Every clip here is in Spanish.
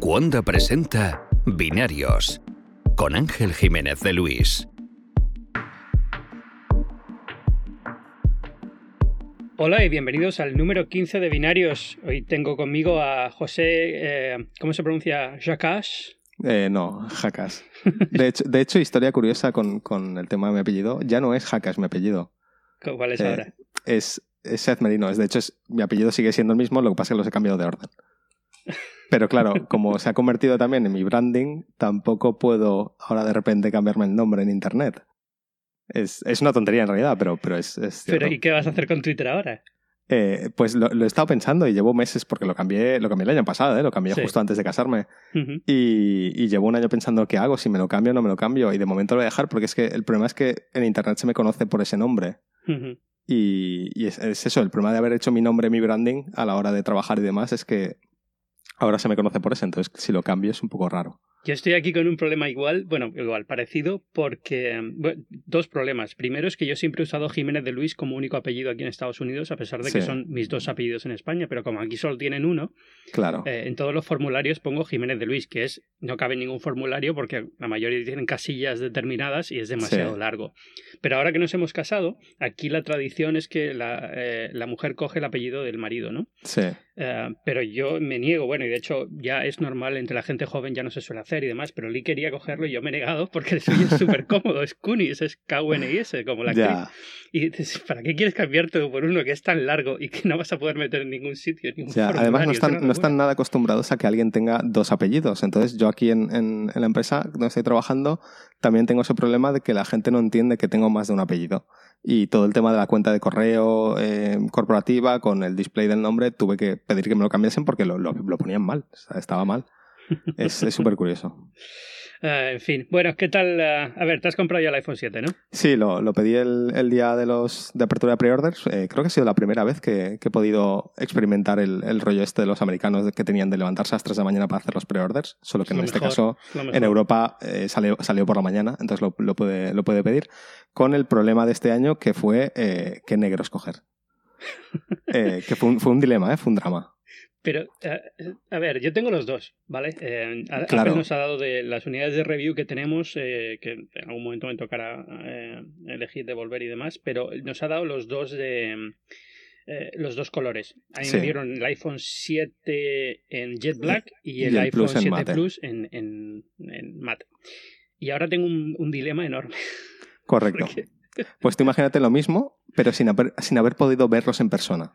Cuonda presenta Binarios con Ángel Jiménez de Luis. Hola y bienvenidos al número 15 de Binarios. Hoy tengo conmigo a José, eh, ¿cómo se pronuncia? Jacques. Eh, no, Jacas. De hecho, de hecho, historia curiosa con, con, el tema de mi apellido. Ya no es Jacas mi apellido. ¿Cuál es Eh, ahora? Es, es Seth Merino. Es, de hecho, es, mi apellido sigue siendo el mismo, lo que pasa es que los he cambiado de orden. Pero claro, como se ha convertido también en mi branding, tampoco puedo ahora de repente cambiarme el nombre en internet. Es, es una tontería en realidad, pero, pero es. Pero ¿y qué vas a hacer con Twitter ahora? Eh, pues lo, lo he estado pensando y llevo meses porque lo cambié, lo cambié el año pasado, ¿eh? lo cambié Sí. justo antes de casarme. Y, y llevo un año pensando qué hago, si me lo cambio o no me lo cambio. Y de momento lo voy a dejar porque es que el problema es que en internet se me conoce por ese nombre. Y, y es, es eso, el problema de haber hecho mi nombre, mi branding a la hora de trabajar y demás es que ahora se me conoce por ese. Entonces, si lo cambio es un poco raro. Yo estoy aquí con un problema igual, bueno, igual, parecido, porque bueno, dos problemas. Primero es que yo siempre he usado Jiménez de Luis como único apellido aquí en Estados Unidos, a pesar de que son mis dos apellidos en España, pero como aquí solo tienen uno, Claro. eh, en todos los formularios pongo Jiménez de Luis, que es no cabe en ningún formulario porque la mayoría tienen casillas determinadas y es demasiado Sí. largo. Pero ahora que nos hemos casado, aquí la tradición es que la, eh, la mujer coge el apellido del marido, ¿no? Sí. Eh, pero yo me niego, bueno, y de hecho ya es normal entre la gente joven, ya no se suele hacer y demás, pero Lee quería cogerlo y yo me he negado porque el suyo es súper cómodo, es Kunis, es K-U-N-I-S, como la. Ya. Y dices, ¿para qué quieres cambiarte por uno que es tan largo y que no vas a poder meter en ningún sitio? en Ningún Ya, Además, no están, no están nada acostumbrados a que alguien tenga dos apellidos. Entonces, yo aquí en, en- en la empresa donde estoy trabajando, también tengo ese problema de que la gente no entiende que tengo más de un apellido. Y todo el tema de la cuenta de correo eh, corporativa con el display del nombre, tuve que pedir que me lo cambiasen porque lo, lo- lo ponían mal. O sea, estaba mal. Es súper curioso. Eh, en fin, bueno, ¿qué tal? eh, a ver, te has comprado ya el iPhone 7, ¿no? Sí, lo, lo pedí el, el día de los de apertura de pre-orders. Eh, creo que ha sido la primera vez que, que he podido experimentar el, el rollo este de los americanos que tenían de levantarse a las 3 de la mañana para hacer los pre-orders. Solo que Lo en este caso, en Europa, eh, salió, salió por la mañana, entonces lo, lo, puede, lo puede pedir. Con el problema de este año que fue eh, qué negro escoger. Que fue un, fue un dilema, fue un drama. Pero, eh, a ver, yo tengo los dos, ¿vale? Eh, a- Claro. Nos ha dado de las unidades de review que tenemos, eh, que en algún momento me tocará eh, elegir devolver y demás, pero nos ha dado los dos de eh, los dos colores. A mí Sí. me dieron el iPhone 7 en Jet Black y Y el, iPhone Plus en 7 mate. Plus en, en, en matte. Y ahora tengo un, un dilema enorme. Correcto. Pues tú imagínate lo mismo, pero sin haber, sin haber podido verlos en persona.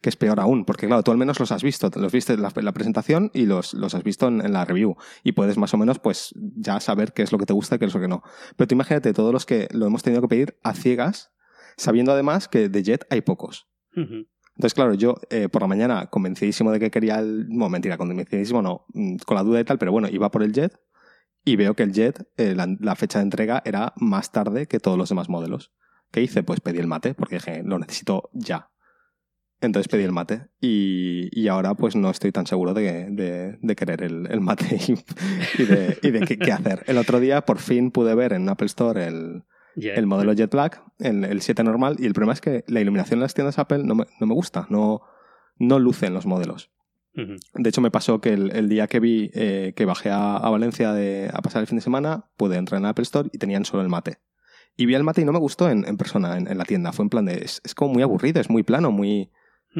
Que es peor aún, porque claro, tú al menos los has visto, los viste en la, en la presentación y los, los has visto en, en la review. Y puedes más o menos pues ya saber qué es lo que te gusta y qué es lo que no. Pero tú imagínate todos los que lo hemos tenido que pedir a ciegas, sabiendo además que de Jet hay pocos. Entonces, claro, yo eh, por la mañana convencidísimo de que quería el... No, mentira, convencidísimo no, mm, con la duda y tal, pero bueno, iba por el Jet y veo que el Jet, eh, la, la fecha de entrega era más tarde que todos los demás modelos. ¿Qué hice? Pues pedí el mate, porque dije, lo necesito ya. Entonces pedí el mate y, y ahora pues no estoy tan seguro de, de- de querer el, el mate y, y de, y de qué, qué hacer. El otro día por fin pude ver en Apple Store el, el modelo Jet Black, el, el 7 normal, y el problema es que la iluminación en las tiendas Apple no me, no me gusta, no, no lucen los modelos. De hecho, me pasó que el, el día que vi eh, que bajé a, a Valencia de- a pasar el fin de semana, pude entrar en Apple Store y tenían solo el mate. Y vi el mate y no me gustó en, en persona, en, en la tienda. Fue en plan de. Es, es como muy aburrido, es muy plano, muy.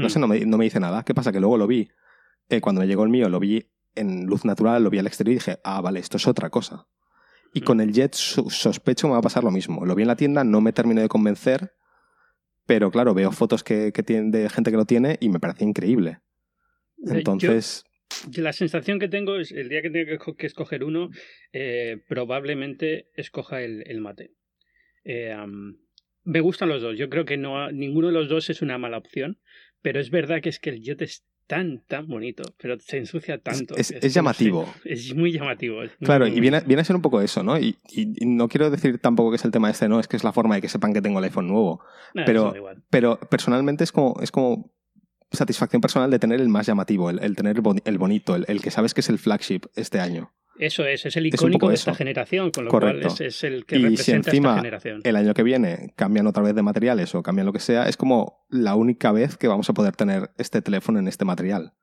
No sé, no me, no me dice nada. ¿Qué pasa? Que luego lo vi. eh, cuando me llegó el mío, lo vi en luz natural, lo vi al exterior y dije, ah, vale, esto es otra cosa. Y Mm. con el Jet so- sospecho me va a pasar lo mismo. Lo vi en la tienda, no me terminé de convencer, pero claro, veo fotos que, que tienen de gente que lo tiene y me parece increíble. Eh, Entonces, Yo La sensación que tengo es el día que tenga que, esco- que escoger uno, eh, probablemente escoja el, el mate. Eh, me gustan los dos. Yo creo que no ninguno de los dos es una mala opción, pero es verdad que es que el Jet es tan, tan bonito, pero se ensucia tanto. es- no llamativo. es muy llamativo. es muy, Claro, muy y viene, viene a ser un poco eso, ¿no? Y, y- y no quiero decir tampoco que es el tema este, no, es que es la forma de que sepan que tengo el iPhone nuevo. Nah, pero- eso da igual. Pero personalmente es como, es como satisfacción personal de tener el más llamativo, el, el tener el bonito, el, el que sabes que es el flagship este año. Eso es, es el icónico de eso. esta generación, con lo Correcto. cual es, es el que Y si representa encima esta generación. El año que viene cambian otra vez de materiales o cambian lo que sea, es como la única vez que vamos a poder tener este teléfono en este material.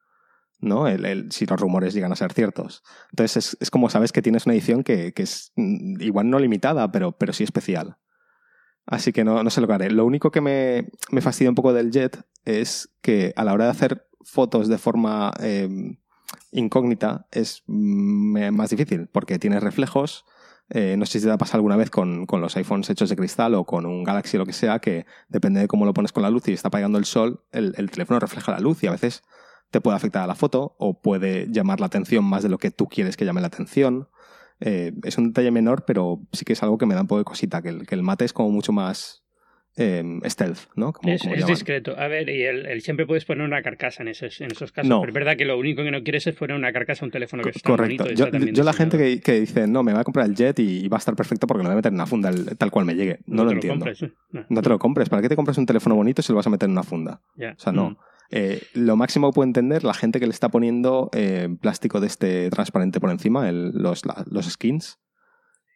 ¿no? El, el- si los rumores llegan a ser ciertos. Entonces es, es como sabes que tienes una edición que, que es mm, igual no limitada, pero, pero sí especial. Así que no, no sé lo que haré. Lo único que me, me fastidia un poco del Jet es que a la hora de hacer fotos de forma eh, incógnita es mm, más difícil porque tienes reflejos. Eh, no sé si te ha pasado alguna vez con, con los iPhones hechos de cristal o con un Galaxy o lo que sea, que depende de cómo lo pones con la luz y está apagando el sol, el, el teléfono refleja la luz y a veces te puede afectar a la foto o puede llamar la atención más de lo que tú quieres que llame la atención. Eh, es un detalle menor, pero sí que es algo que me da un poco de cosita, que el, que el mate es como mucho más eh, stealth, ¿no? Como, Es, como es llaman. discreto. A ver, y el, el- siempre puedes poner una carcasa en esos, en esos casos. No. Pero es verdad que lo único que no quieres es poner una carcasa a un teléfono que Co- está Correcto. bonito. Yo, está también yo la gente que, que dice, no, me voy a comprar el jet y, y va a estar perfecto porque lo voy a meter en una funda el- tal cual me llegue. No, lo te entiendo. compres, ¿eh? No. No te lo compres. ¿Para qué te compras un teléfono bonito si lo vas a meter en una funda? Ya. O sea, no. Mm. Eh, lo máximo que puedo entender, la gente que le está poniendo eh, plástico de este transparente por encima, el- los, la- los skins.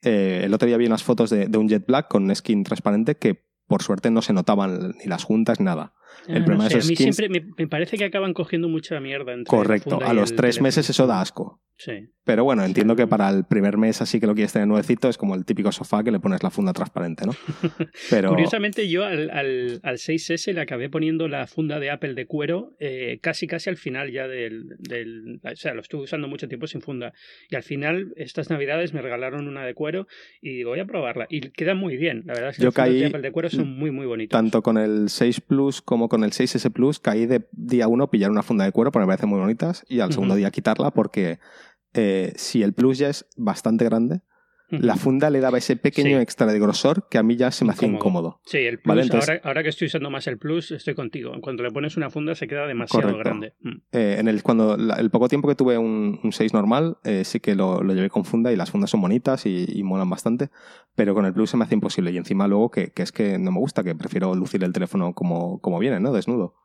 El otro día vi unas fotos de, de un Jet Black con un skin transparente que por suerte no se notaban ni las juntas nada. El Ah, problema no de sé, esos a mí skins- siempre me, me parece que acaban cogiendo mucha mierda. Entre Correcto. A los tres teléfono. meses eso da asco. Sí. Pero bueno, entiendo que para el primer mes así que lo quieres tener nuevecito es como el típico sofá que le pones la funda transparente, ¿no? Pero Curiosamente, yo al, al, al 6S le acabé poniendo la funda de Apple de cuero eh, casi casi al final ya del, del. O sea, lo estuve usando mucho tiempo sin funda. Y al final, estas navidades me regalaron una de cuero y digo, voy a probarla. Y queda muy bien. La verdad es que Yo las caí- de Apple de cuero son muy, muy bonitas. tanto con el 6 Plus como con el 6S Plus caí de día uno pillar una funda de cuero porque me parecen muy bonitas y al segundo día quitarla porque eh, si el Plus ya es bastante grande. La funda le daba ese pequeño Sí. extra de grosor que a mí ya se me hacía Incómodo. Sí, el Plus, Vale, entonces- ahora, ahora que estoy usando más el Plus, estoy contigo. Cuando le pones una funda se queda demasiado Correcto. grande. Mm. Eh, en el, cuando la- el poco tiempo que tuve un, un 6 normal, eh, sí que lo, lo llevé con funda y las fundas son bonitas y, y molan bastante, pero con el Plus se me hace imposible. Y encima luego que, que es que no me gusta, que prefiero lucir el teléfono como, como viene, ¿no? Desnudo.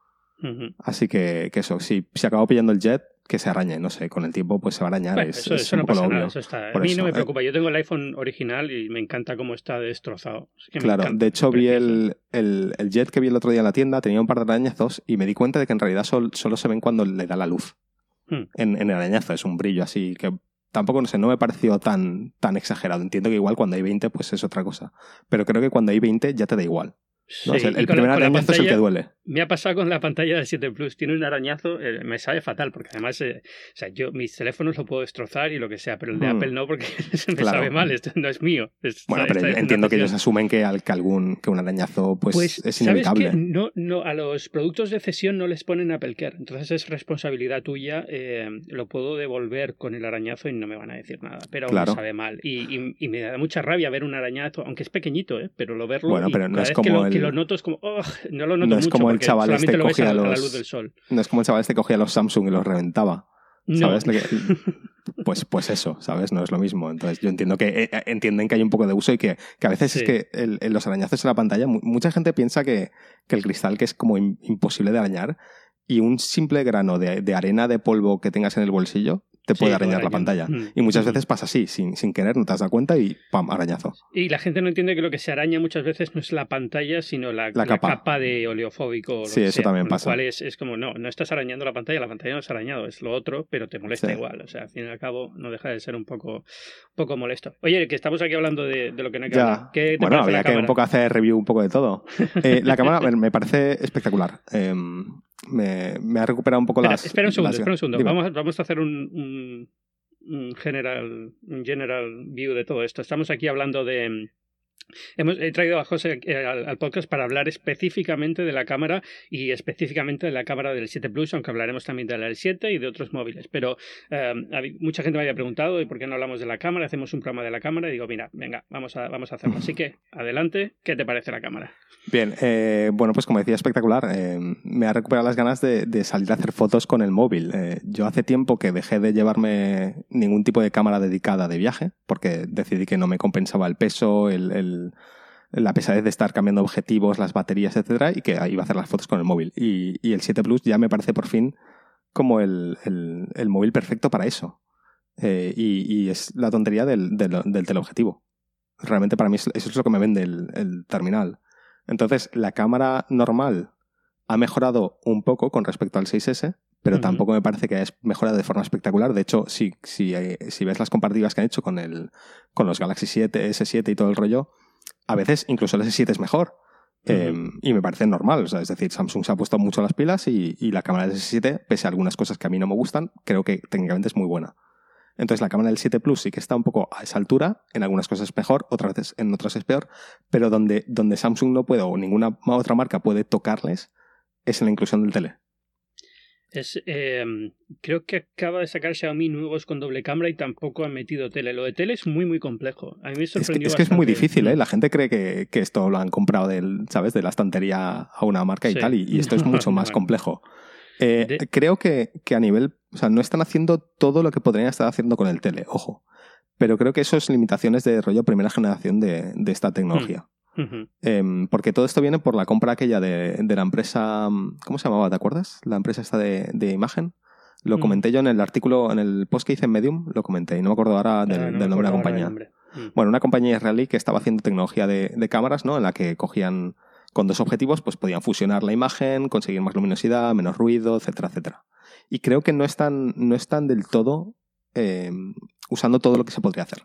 Así que, que eso, si, si acabo pillando el jet, que se arañe, no sé, con el tiempo pues se va a arañar. Bueno, es, eso, es eso un no poco pasa nada, obvio. eso está. A Por mí eso, no me eh. preocupa. Yo tengo el iPhone original y me encanta cómo está destrozado. Es que me Claro, encanta, de hecho vi el, el, el jet que vi el otro día en la tienda, tenía un par de arañazos y me di cuenta de que en realidad sol- solo se ven cuando le da la luz. Hmm. En, en el arañazo es un brillo así que tampoco, no sé, no me pareció tan, tan exagerado. Entiendo que igual cuando hay 20 pues es otra cosa. Pero creo que cuando hay 20 ya te da igual. ¿no? O sea, Sí, el primer arañazo es el que duele. Me ha pasado con la pantalla del 7 Plus. Tiene un arañazo, eh, me sabe fatal, porque además, eh, o sea, yo mis teléfonos lo puedo destrozar y lo que sea, pero el de Hmm. Apple no, porque se me Claro. sabe mal, esto no es mío. Es- Bueno, pero entiendo que ellos asumen que, al, que algún que un arañazo pues, Pues, es ¿sabes inevitable. No, no, a los productos de cesión no les ponen Apple Care. Entonces es responsabilidad tuya. eh, lo puedo devolver con el arañazo y no me van a decir nada. Pero Claro. me sabe mal. Y, y- y me da mucha rabia ver un arañazo, aunque es pequeñito, ¿eh? pero lo verlo. Bueno, y pero no cada es vez como que lo, el- que lo noto es como. No lo noto No es mucho como el chaval este a, cogía a la los- luz del sol. No es como el chaval este cogía los Samsung y los reventaba. No. ¿Sabes? Que- Pues, pues eso, ¿sabes? No es lo mismo. Entonces yo entiendo que eh, eh, entienden que hay un poco de uso y que, que a veces es que el- el- los arañazos en la pantalla, mu- mucha gente piensa que, que el cristal que es como im- imposible de arañar y un simple grano de, de arena de polvo que tengas en el bolsillo te puede Sí, arañar la pantalla. Mm. Y muchas Mm. veces pasa así, sin, sin querer, no te has dado cuenta y ¡pam! arañazo. Y la gente no entiende que lo que se araña muchas veces no es la pantalla, sino la, La la capa. de oleofóbico. Sí, eso sea, también con lo pasa. cual es, es como, no, no estás arañando la pantalla, la pantalla no es arañado, es lo otro, pero te molesta Sí. igual. O sea, al fin y al cabo, no deja de ser un poco, un poco molesto. Oye, que estamos aquí hablando de, de lo que no hay que Ya. hablar. ¿Qué te Bueno, habría que un poco hacer review un poco de todo. Eh, la cámara me parece espectacular. Eh, me, me ha recuperado un poco Espera, las. espera un segundo, las- espera un segundo. Vamos, a- vamos a hacer un, un, un general, un general view de todo esto. Estamos aquí hablando de. Hemos he traído a José eh, al, podcast para hablar específicamente de la cámara y específicamente de la cámara del 7 Plus, aunque hablaremos también de la del 7 y de otros móviles. Pero eh, mucha gente me había preguntado ¿y por qué no hablamos de la cámara? Hacemos un programa de la cámara y digo, mira, venga, vamos a, vamos a hacerlo. Así que, adelante, ¿qué te parece la cámara? Bien, eh, bueno, pues como decía, espectacular. Eh, me ha recuperado las ganas de, salir a hacer fotos con el móvil. Yo hace tiempo que dejé de llevarme ningún tipo de cámara dedicada de viaje, porque decidí que no me compensaba el peso, el- la pesadez de estar cambiando objetivos, las baterías, etcétera, y que iba a hacer las fotos con el móvil. Y, el 7 Plus ya me parece por fin como el, el- móvil perfecto para eso. Eh, y, es la tontería del, del, del teleobjetivo. Realmente para mí es- eso es lo que me vende el, el terminal. Entonces, la cámara normal ha mejorado un poco con respecto al 6S, pero tampoco me parece que haya mejorado de forma espectacular. De hecho, si, si, eh, si ves las comparativas que han hecho con, el, con los Galaxy 7, S7 y todo el rollo, a veces incluso el S7 es mejor. Eh, y me parece normal. O sea, es decir, Samsung se ha puesto mucho las pilas y, y la cámara del S7, pese a algunas cosas que a mí no me gustan, creo que técnicamente es muy buena. Entonces la cámara del 7 Plus sí que está un poco a esa altura, en algunas cosas es mejor, otras veces en otras es peor, pero donde, donde Samsung no puede o ninguna otra marca puede tocarles es en la inclusión del tele. Es, eh, creo que acaba de sacar Xiaomi nuevos con doble cámara y tampoco han metido tele. Lo de tele es muy, muy complejo. A mí me Es que, sorprendió es que es muy difícil, ¿eh? La gente cree que, que esto lo han comprado del, ¿sabes? de la estantería a una marca y Sí. tal, y, y esto es mucho más complejo. Eh, De- Creo que, que a nivel, o sea, no están haciendo todo lo que podrían estar haciendo con el tele, ojo. Pero creo que eso es limitaciones de rollo primera generación de, de esta tecnología. Em, porque todo esto viene por la compra aquella de, de la empresa. ¿Cómo se llamaba? ¿Te acuerdas? La empresa esta de, de imagen. Lo Mm. comenté yo en el artículo, en el post que hice en Medium, lo comenté y no me acuerdo ahora del, Ah, no me del nombre de la compañía. Mm. Bueno, una compañía israelí que estaba haciendo tecnología de, de cámaras, ¿no? En la que cogían con dos objetivos, pues podían fusionar la imagen, conseguir más luminosidad, menos ruido, etcétera, etcétera. Y creo que no están, no están del todo eh, usando todo lo que se podría hacer.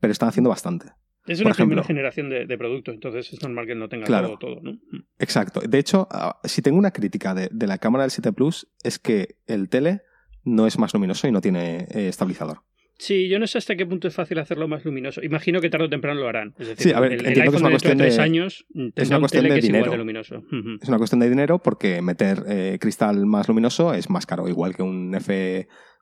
Pero están haciendo bastante. Es una primera ejemplo. generación de, de producto, entonces es normal que no tenga Claro. todo, todo, ¿no? Mm. Exacto. De hecho, ah, si tengo una crítica de, de la cámara del 7 Plus, es que el tele no es más luminoso y no tiene eh, estabilizador. Sí, yo no sé hasta qué punto es fácil hacerlo más luminoso. Imagino que tarde o temprano lo harán. Es decir, Sí, a ver, el, que es una dentro de cuestión tres de- años tendrá una un cuestión tele de que es igual dinero. de luminoso. Es una cuestión de dinero porque meter eh, cristal más luminoso es más caro, igual que un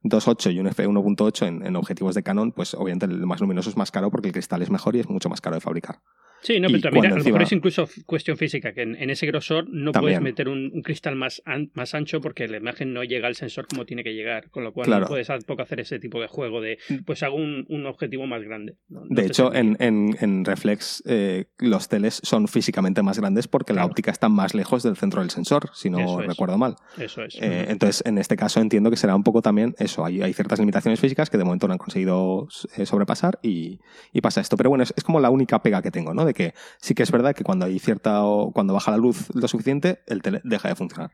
F2.8 y un F1.8 en, en objetivos de Canon, pues obviamente el más luminoso es más caro porque el cristal es mejor y es mucho más caro de fabricar. Sí, no, pero también a lo mejor es incluso cuestión física, que en, en ese grosor no puedes meter un, un cristal más, an- más ancho porque la imagen no llega al sensor como tiene que llegar, con lo cual Claro. no puedes tampoco hacer ese tipo de juego de, pues hago un, un objetivo más grande. No- no De te hecho, en, en, en Reflex eh, los teles son físicamente más grandes porque la óptica está más lejos del centro del sensor, si no Eso es. recuerdo mal. Eso es. Eh, entonces, en este caso entiendo que será un poco también eso. Hay, hay ciertas limitaciones físicas que de momento no han conseguido eh, sobrepasar y, y pasa esto. Pero bueno, es, es como la única pega que tengo, ¿no? De que sí que es verdad que cuando hay cierta o cuando baja la luz lo suficiente, el tele deja de funcionar.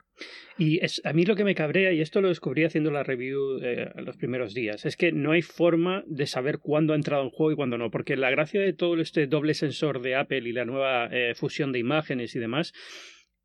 Y es, a mí lo que me cabrea, y esto lo descubrí haciendo la review eh, los primeros días, es que no hay forma de saber cuándo ha entrado en juego y cuándo no, porque la gracia de todo este doble sensor de Apple y la nueva eh, fusión de imágenes y demás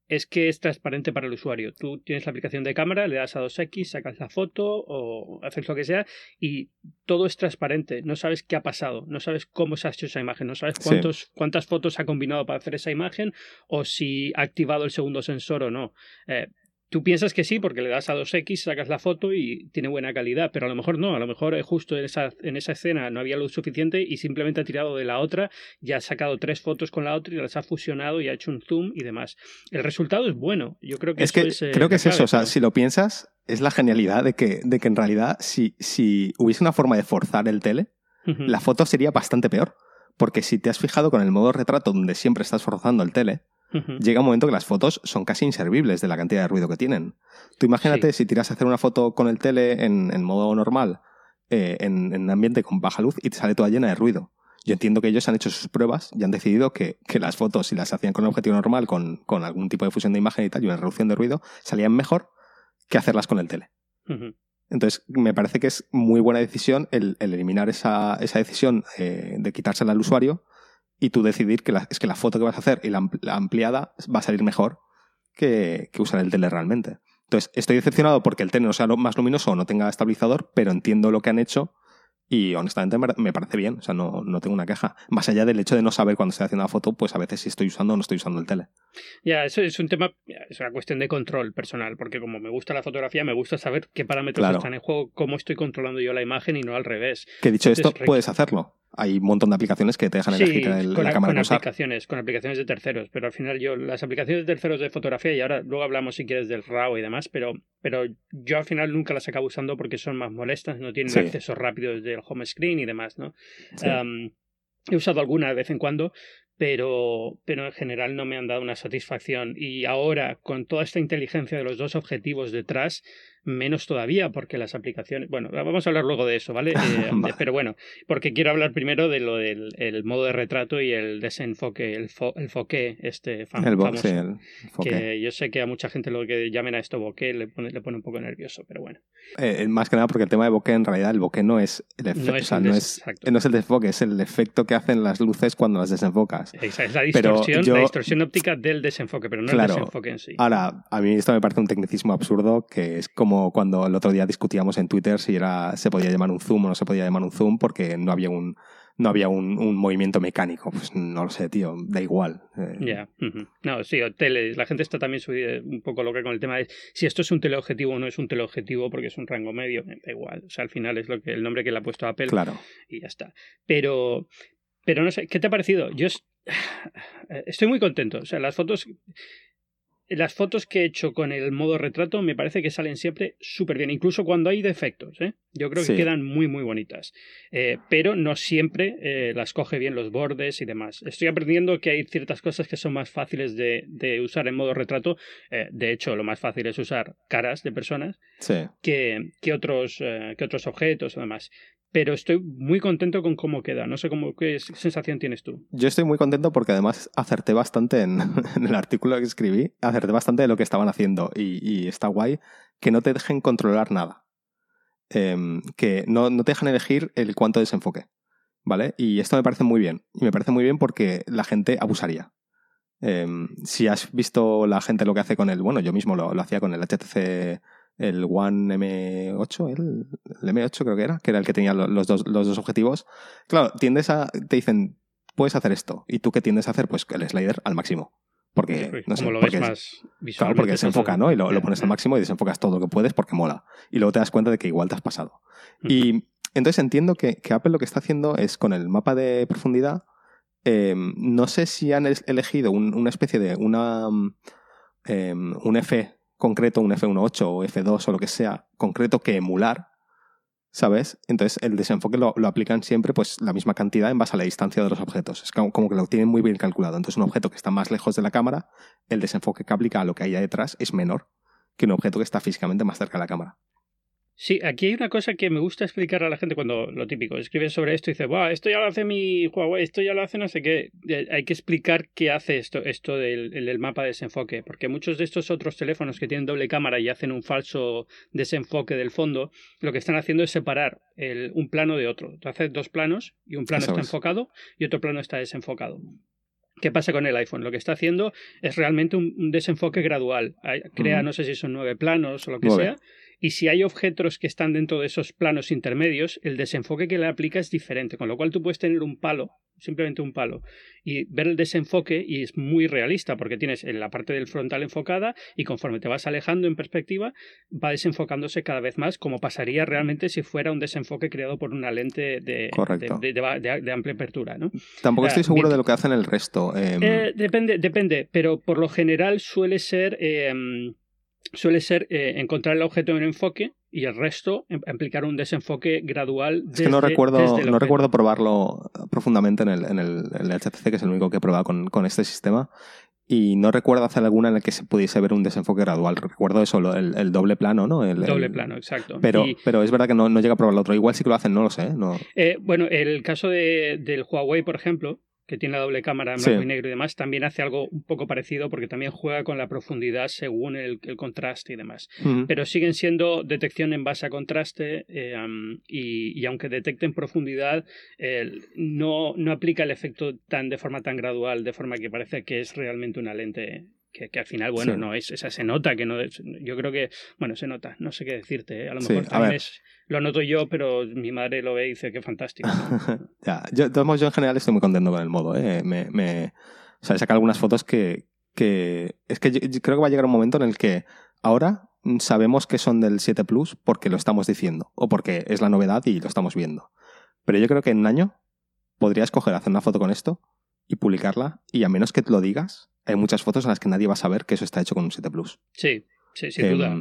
es que es transparente para el usuario. Tú tienes la aplicación de cámara, le das a 2X, sacas la foto o haces lo que sea y todo es transparente. No sabes qué ha pasado, no sabes cómo se ha hecho esa imagen, no sabes Sí. cuántas fotos ha combinado para hacer esa imagen o si ha activado el segundo sensor o no. Eh, Tú piensas que sí, porque le das a 2X, sacas la foto y tiene buena calidad, pero a lo mejor no, a lo mejor justo en esa, en esa escena no había luz suficiente y simplemente ha tirado de la otra, ya ha sacado tres fotos con la otra y las ha fusionado y ha hecho un zoom y demás. El resultado es bueno, yo creo que Es eso que es, eh, creo que es eso. O sea, si lo piensas, es la genialidad de que, de que en realidad, si, si hubiese una forma de forzar el tele, la foto sería bastante peor. Porque si te has fijado con el modo retrato donde siempre estás forzando el tele, Llega un momento que las fotos son casi inservibles de la cantidad de ruido que tienen. Tú imagínate si tiras a hacer una foto con el tele en, en modo normal, eh, en, en un ambiente con baja luz y te sale toda llena de ruido. Yo entiendo que ellos han hecho sus pruebas y han decidido que, que las fotos, si las hacían con el objetivo normal, con, con algún tipo de fusión de imagen y tal, y una reducción de ruido, salían mejor que hacerlas con el tele. Entonces, me parece que es muy buena decisión el, el eliminar esa, esa decisión eh, de quitársela al usuario y tú decidir que la, es que la foto que vas a hacer y la, ampl- la ampliada va a salir mejor que, que usar el tele realmente. Entonces, estoy decepcionado porque el tele no sea más luminoso o no tenga estabilizador, pero entiendo lo que han hecho y honestamente me- parece bien. O sea, no, no tengo una queja. Más allá del hecho de no saber cuando estoy haciendo la foto, pues a veces si estoy usando o no estoy usando el tele. Ya, eso es un tema, es una cuestión de control personal, porque como me gusta la fotografía, me gusta saber qué parámetros Claro. están en juego, cómo estoy controlando yo la imagen y no al revés. Que dicho Entonces, esto, puedes hacerlo. Hay un montón de aplicaciones que te dejan Sí, elegir el- con, la a- cámara con usar. aplicaciones, con aplicaciones de terceros, pero al final yo, las aplicaciones de terceros de fotografía, y ahora luego hablamos si quieres del RAW y demás, pero, pero yo al final nunca las acabo usando porque son más molestas, no tienen Sí. acceso rápido desde el home screen y demás, ¿no? Sí. Um, he usado alguna de vez en cuando, pero, pero en general no me han dado una satisfacción. Y ahora, con toda esta inteligencia de los dos objetivos detrás, menos todavía, porque las aplicaciones. Bueno, vamos a hablar luego de eso, ¿vale? Eh, pero bueno, porque quiero hablar primero de lo del el modo de retrato y el desenfoque, el, fo, el foque este famoso. el Que yo sé que a mucha gente lo que llamen a esto bokeh le pone, le pone un poco nervioso, pero bueno. Eh, más que nada porque el tema de bokeh, en realidad, el bokeh no es el efecto, no es, no, es, no es el desenfoque, es el efecto que hacen las luces cuando las desenfocas. Esa es la distorsión, la distorsión óptica del desenfoque, pero no el desenfoque en sí. Ahora, a mí esto me parece un tecnicismo absurdo que es como cuando el otro día discutíamos en Twitter si era, se podía llamar un zoom o no se podía llamar un zoom porque no había un, no había un, un movimiento mecánico. Pues no lo sé, tío, da igual. Eh. Ya. No, sí, tele, la gente está también un poco loca con el tema de si esto es un teleobjetivo o no es un teleobjetivo porque es un rango medio, da igual. O sea, al final es lo que el nombre que le ha puesto Apple claro. y ya está. Pero, pero no sé, ¿qué te ha parecido? Yo estoy muy contento. O sea, las fotos las fotos que he hecho con el modo retrato me parece que salen siempre súper bien, incluso cuando hay defectos. ¿eh? Yo creo que quedan muy, muy bonitas. Eh, pero no siempre eh, las coge bien los bordes y demás. Estoy aprendiendo que hay ciertas cosas que son más fáciles de, de usar en modo retrato. de hecho, lo más fácil es usar caras de personas que, que, otros, que otros objetos o demás pero estoy muy contento con cómo queda. No sé cómo, qué sensación tienes tú. Yo estoy muy contento porque además acerté bastante en, el artículo que escribí, acerté bastante de lo que estaban haciendo y, está guay que no te dejen controlar nada. Em, que no, no, te dejan elegir el cuánto desenfoque. ¿Vale? Y esto me parece muy bien. Y me parece muy bien porque la gente abusaría. Em, si has visto la gente lo que hace con el, bueno, yo mismo lo, lo hacía con el HTC el One M8, el, M8 creo que era, que era el que tenía los dos, los dos objetivos. Claro, tiendes a, te dicen, puedes hacer esto. ¿Y tú qué tiendes a hacer? Pues el slider al máximo. Porque, no sé, lo porque, más claro, porque desenfoca, ¿no? Y lo, lo, pones al máximo y desenfocas todo lo que puedes porque mola. Y luego te das cuenta de que igual te has pasado. Y entonces entiendo que, que, Apple lo que está haciendo es con el mapa de profundidad, eh, no sé si han elegido una especie de una, eh, un F concreto, un F1.8 o F2 o lo que sea, concreto que emular, ¿sabes? Entonces el desenfoque lo, aplican siempre pues la misma cantidad en base a la distancia de los objetos. Es como, que lo tienen muy bien calculado. Entonces un objeto que está más lejos de la cámara, el desenfoque que aplica a lo que hay detrás es menor que un objeto que está físicamente más cerca de la cámara. Sí, aquí hay una cosa que me gusta explicar a la gente cuando lo típico, escribe sobre esto y dice, Buah, esto ya lo hace mi Huawei, esto ya lo hace no sé qué. Hay que explicar qué hace esto, esto del, mapa de desenfoque, porque muchos de estos otros teléfonos que tienen doble cámara y hacen un falso desenfoque del fondo, lo que están haciendo es separar un plano de otro. Tú haces dos planos y un plano está enfocado y otro plano está desenfocado. ¿Qué pasa con el iPhone? Lo que está haciendo es realmente un, desenfoque gradual. Crea, no sé si son nueve planos o lo que sea, y si hay objetos que están dentro de esos planos intermedios, el desenfoque que le aplica es diferente, con lo cual tú puedes tener un palo, simplemente un palo, y ver el desenfoque y es muy realista porque tienes en la parte del frontal enfocada y conforme te vas alejando en perspectiva va desenfocándose cada vez más como pasaría realmente si fuera un desenfoque creado por una lente de, de, amplia apertura. ¿no? Tampoco estoy seguro de lo que hacen el resto. Em. Eh, depende, depende, pero por lo general suele ser... Em, suele ser eh, encontrar el objeto en enfoque y el resto em, aplicar un desenfoque gradual. Desde, es que no recuerdo, no recuerdo probarlo profundamente en el, en, el, HTC, que es el único que he probado con, con, este sistema. Y no recuerdo hacer alguna en la que se pudiese ver un desenfoque gradual. Recuerdo eso, el, doble plano, ¿no? El, doble plano, exacto. Pero, pero es verdad que no, no, llega a probar el otro. Igual sí que lo hacen, no lo sé. No. Eh, bueno, el caso de, del Huawei, por ejemplo, que tiene la doble cámara en blanco y negro y demás, también hace algo un poco parecido porque también juega con la profundidad según el, contraste y demás. Pero siguen siendo detección en base a contraste eh, y, aunque detecten profundidad, no, no aplica el efecto tan de forma tan gradual, de forma que parece que es realmente una lente que, al final, bueno, no es, esa se nota que no yo creo que, bueno, se nota, no sé qué decirte, ¿eh? a lo mejor también es, lo noto yo, pero mi madre lo ve y dice que fantástico. ya, yo, yo en general estoy muy contento con el modo, ¿eh? me, me, o sea, he sacado algunas fotos que, que es que creo que va a llegar un momento en el que ahora sabemos que son del 7 Plus porque lo estamos diciendo o porque es la novedad y lo estamos viendo. Pero yo creo que en un año podrías coger, hacer una foto con esto y publicarla y a menos que te lo digas, hay muchas fotos en las que nadie va a saber que eso está hecho con un 7 Plus. Sí, sí, sin duda.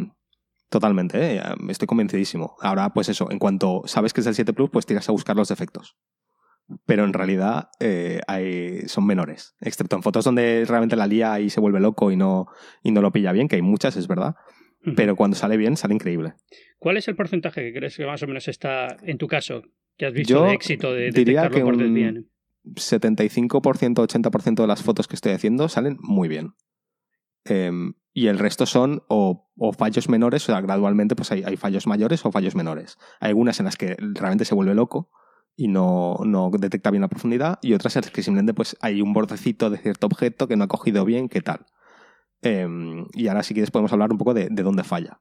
Totalmente, ¿eh? estoy convencidísimo. Ahora, pues eso, en cuanto sabes que es el 7 Plus, pues tiras a buscar los defectos. Pero en realidad eh, hay, son menores, excepto en fotos donde realmente la lía y se vuelve loco y no, y no lo pilla bien, que hay muchas, es verdad. pero cuando sale bien, sale increíble. ¿Cuál es el porcentaje que crees que más o menos está, en tu caso, que has visto de éxito de diría que un bien? 75%, 80% de las fotos que estoy haciendo salen muy bien. Em, y el resto son o, fallos menores, o sea, gradualmente pues hay, hay, fallos mayores o fallos menores. Hay algunas en las que realmente se vuelve loco y no, no, detecta bien la profundidad, y otras en las que simplemente pues hay un bordecito de cierto objeto que no ha cogido bien, qué tal. Em, y ahora sí que podemos hablar un poco de, de dónde falla.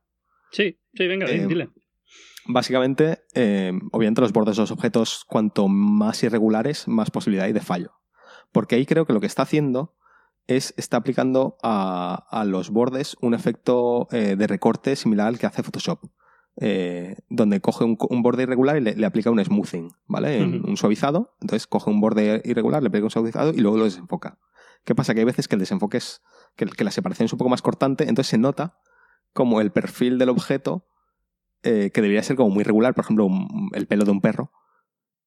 Sí, sí, venga, em, dile. Básicamente, obviamente los bordes de los objetos, cuanto más irregulares, más posibilidad hay de fallo. Porque ahí creo que lo que está haciendo es, está aplicando a, los bordes un efecto eh, de recorte similar al que hace Photoshop. Eh, donde coge un, borde irregular y le, aplica un smoothing, ¿vale? Un suavizado. Entonces coge un borde irregular, le aplica un suavizado y luego lo desenfoca. ¿Qué pasa? Que hay veces que el desenfoque es, que, la separación es un poco más cortante, entonces se nota como el perfil del objeto, eh, que debería ser como muy regular, por ejemplo, el pelo de un perro,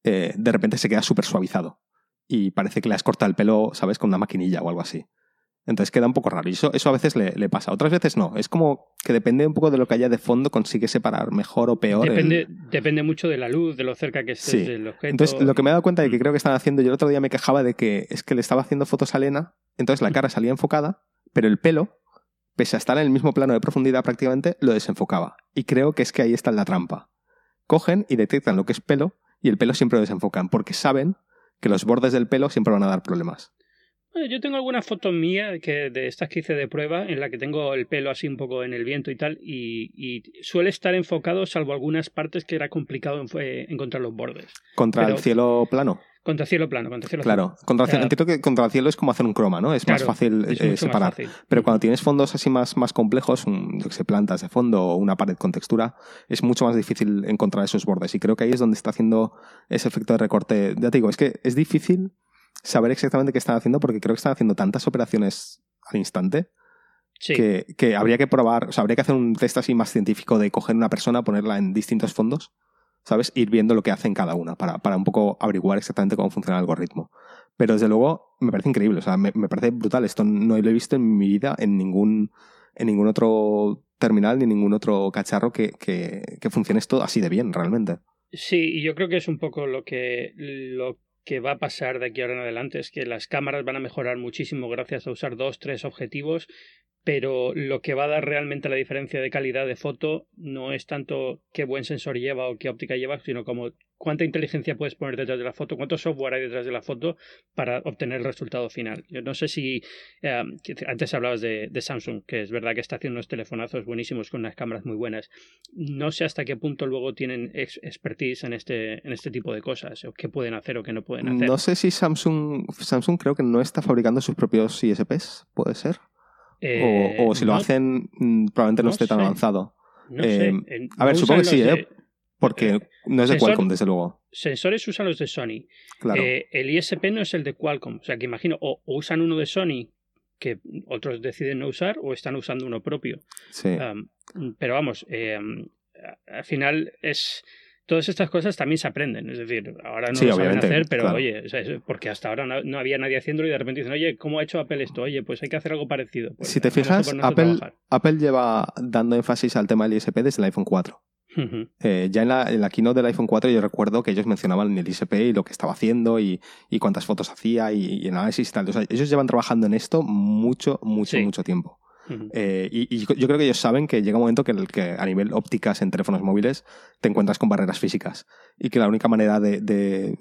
de repente se queda súper suavizado y parece que le has cortado el pelo, ¿sabes?, con una maquinilla o algo así. Entonces queda un poco raro. Y eso, eso a veces le, pasa. Otras veces no. Es como que depende un poco de lo que haya de fondo, consigue separar mejor o peor. Depende, depende mucho de la luz, de lo cerca que estés del objeto. Entonces, lo que me he dado cuenta de que mm. creo que están haciendo, yo el otro día me quejaba de que es que le estaba haciendo fotos a Elena, entonces la mm. cara salía enfocada, pero el pelo, pese a estar en el mismo plano de profundidad prácticamente, lo desenfocaba. Y creo que es que ahí está la trampa. Cogen y detectan lo que es pelo y el pelo siempre lo desenfocan, porque saben que los bordes del pelo siempre van a dar problemas. Yo tengo alguna foto mía que de estas que hice de prueba en la que tengo el pelo así un poco en el viento y tal y, suele estar enfocado salvo algunas partes que era complicado encontrar los bordes. ¿Contra el cielo plano? Contra cielo plano, contra cielo Claro, contra cielo, entiendo que contra el cielo es como hacer un croma, ¿no? Es más fácil eh, separar. Pero cuando tienes fondos así más, más complejos, yo que sé, plantas de fondo o una pared con textura, es mucho más difícil encontrar esos bordes. Y creo que ahí es donde está haciendo ese efecto de recorte. Ya te digo, es que es difícil saber exactamente qué están haciendo porque creo que están haciendo tantas operaciones al instante que, que, habría que probar, o sea, habría que hacer un test así más científico de coger una persona, ponerla en distintos fondos, ¿sabes? Ir viendo lo que hacen cada una para, para un poco averiguar exactamente cómo funciona el algoritmo. Pero desde luego me parece increíble, o sea, me, me parece brutal. Esto no lo he visto en mi vida en ningún, en ningún otro terminal ni ningún otro cacharro que, que, que funcione esto así de bien, realmente. Sí, y yo creo que es un poco lo que, lo que va a pasar de aquí ahora en adelante es que las cámaras van a mejorar muchísimo gracias a usar dos, tres objetivos, pero lo que va a dar realmente la diferencia de calidad de foto no es tanto qué buen sensor lleva o qué óptica lleva, sino como cuánta inteligencia puedes poner detrás de la foto, cuánto software hay detrás de la foto para obtener el resultado final. Yo no sé si eh, antes hablabas de, Samsung, que es verdad que está haciendo unos telefonazos buenísimos con unas cámaras muy buenas. No sé hasta qué punto luego tienen expertise en este, en este tipo de cosas, o qué pueden hacer o qué no pueden hacer. No sé si Samsung, Samsung creo que no está fabricando sus propios ISPs, puede ser o, eh, si lo hacen, mm, probablemente no, esté tan avanzado. Eh, a ver, supongo que sí, ¿eh? Porque no es de Qualcomm, desde luego. Sensores usan los de Sony. el ISP no es el de Qualcomm. O sea, que imagino, o, usan uno de Sony que otros deciden no usar, o están usando uno propio. Sí. pero vamos, al final es todas estas cosas también se aprenden. Es decir, ahora no lo saben hacer, pero oye, porque hasta ahora no, había nadie haciéndolo y de repente dicen, oye, ¿cómo ha hecho Apple esto? Oye, pues hay que hacer algo parecido. Pues si te fijas, Apple, Apple lleva dando énfasis al tema del ISP desde el iPhone 4. Eh, ya en la, en la, keynote del iPhone 4 yo recuerdo que ellos mencionaban el ISP y lo que estaba haciendo y, y cuántas fotos hacía y, y, análisis y tal. O sea, ellos llevan trabajando en esto mucho, mucho, mucho tiempo. Eh, y, yo creo que ellos saben que llega un momento que, que a nivel ópticas en teléfonos móviles te encuentras con barreras físicas y que la única manera de,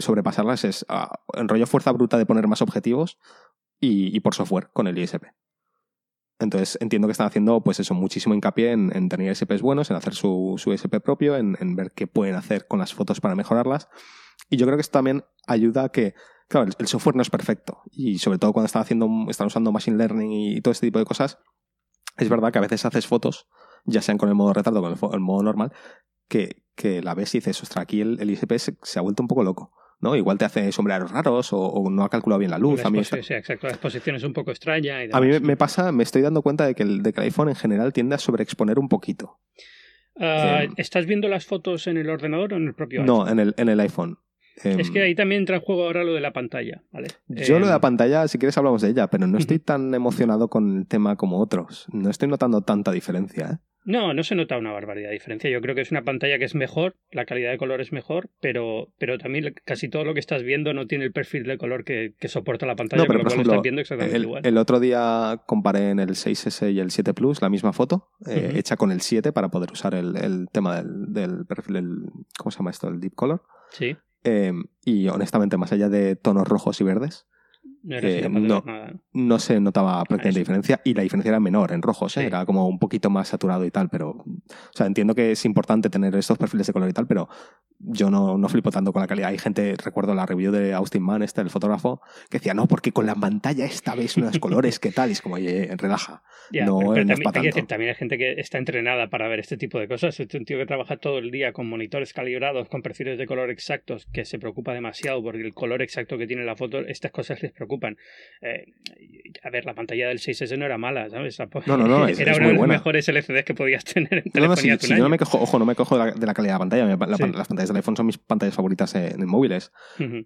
sobrepasarlas es ah, en rollo fuerza bruta de poner más objetivos y, por software con el ISP. Entonces entiendo que están haciendo pues eso, muchísimo hincapié en, tener ISPs buenos, en hacer su, su ISP propio, en, en, ver qué pueden hacer con las fotos para mejorarlas. Y yo creo que esto también ayuda a que Claro, el, software no es perfecto y sobre todo cuando están haciendo, están usando machine learning y todo este tipo de cosas, es verdad que a veces haces fotos, ya sean con el modo retardo o con el, modo normal, que, que, la ves y dices, ostras, aquí el, el ISP se, ha vuelto un poco loco. ¿no? Igual te hace sombreros raros o, no ha calculado bien la luz. a mí sí, exacto. La exposición es un poco extraña. a mí me, pasa, me estoy dando cuenta de que, el, de que el iPhone en general tiende a sobreexponer un poquito. Ah, ¿Estás viendo las fotos en el ordenador o en el propio iPhone? No, en el, en el iPhone. Es que Em, ahí también entra en juego ahora lo de la pantalla, ¿vale? Yo lo de la Em, pantalla, si quieres hablamos de ella, pero no estoy tan emocionado con el tema como otros. No estoy notando tanta diferencia, ¿eh? No, no se nota una barbaridad de diferencia. Yo creo que es una pantalla que es mejor, la calidad de color es mejor, pero, pero también casi todo lo que estás viendo no tiene el perfil de color que, que soporta la pantalla, No, pero lo por ejemplo, estás viendo exactamente el, igual. el otro día comparé en el 6S y el 7 Plus la misma foto, eh, hecha con el 7 para poder usar el, el tema del, del perfil, el- ¿cómo se llama esto? El Deep Color. Sí, Eh, y honestamente, más allá de tonos rojos y verdes, no Eh, no. nada. no se notaba prácticamente eso. diferencia y la diferencia era menor en rojos, ¿eh? Sí. era como un poquito más saturado y tal, pero o sea, entiendo que es importante tener estos perfiles de color y tal, pero yo no, no flipo tanto con la calidad. Hay gente, recuerdo la review de Austin Mann, este, el fotógrafo, que decía, no, porque con la pantalla esta ves unos colores, ¿qué tal? Y es como, oye, relaja. Ya, no, pero, pero no es también, hay decir, también hay gente que está entrenada para ver este tipo de cosas. Es un tío que trabaja todo el día con monitores calibrados, con perfiles de color exactos, que se preocupa demasiado porque el color exacto que tiene la foto, estas cosas les preocupan. Eh, a ver, la pantalla del 6S no era mala, ¿sabes? No, no, no, es- era es uno muy de los buena. mejores LCDs que podías tener en No, no, telefonía si, yo no me quejo, ojo, no me cojo de la, de la calidad de la pantalla, me- la- Sí. las pantallas del iPhone son mis pantallas favoritas en, en móviles,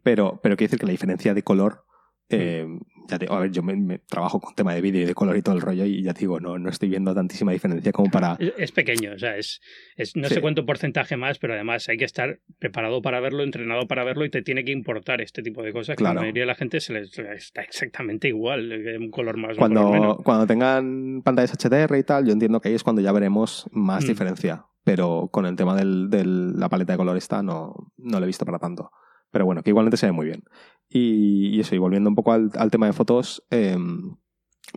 pero, pero quiero decir que la diferencia de color, eh. Ya te, a ver, yo me, me trabajo con tema de vídeo y de color y todo el rollo y ya te digo, no, no estoy viendo tantísima diferencia como para... Es, es pequeño, o sea, es, es no Sí. sé cuánto porcentaje más, pero además hay que estar preparado para verlo, entrenado para verlo y te tiene que importar este tipo de cosas que a Claro. la mayoría de la gente se les está exactamente igual, eh, un color más, un color menos. Cuando, cuando tengan pantallas HDR y tal, yo entiendo que ahí es cuando ya veremos más Mm. diferencia. Pero con el tema de la paleta de color esta no, no lo he visto para tanto. Pero bueno, que igualmente se ve muy bien. Y, eso, y volviendo un poco al, al tema de fotos, em,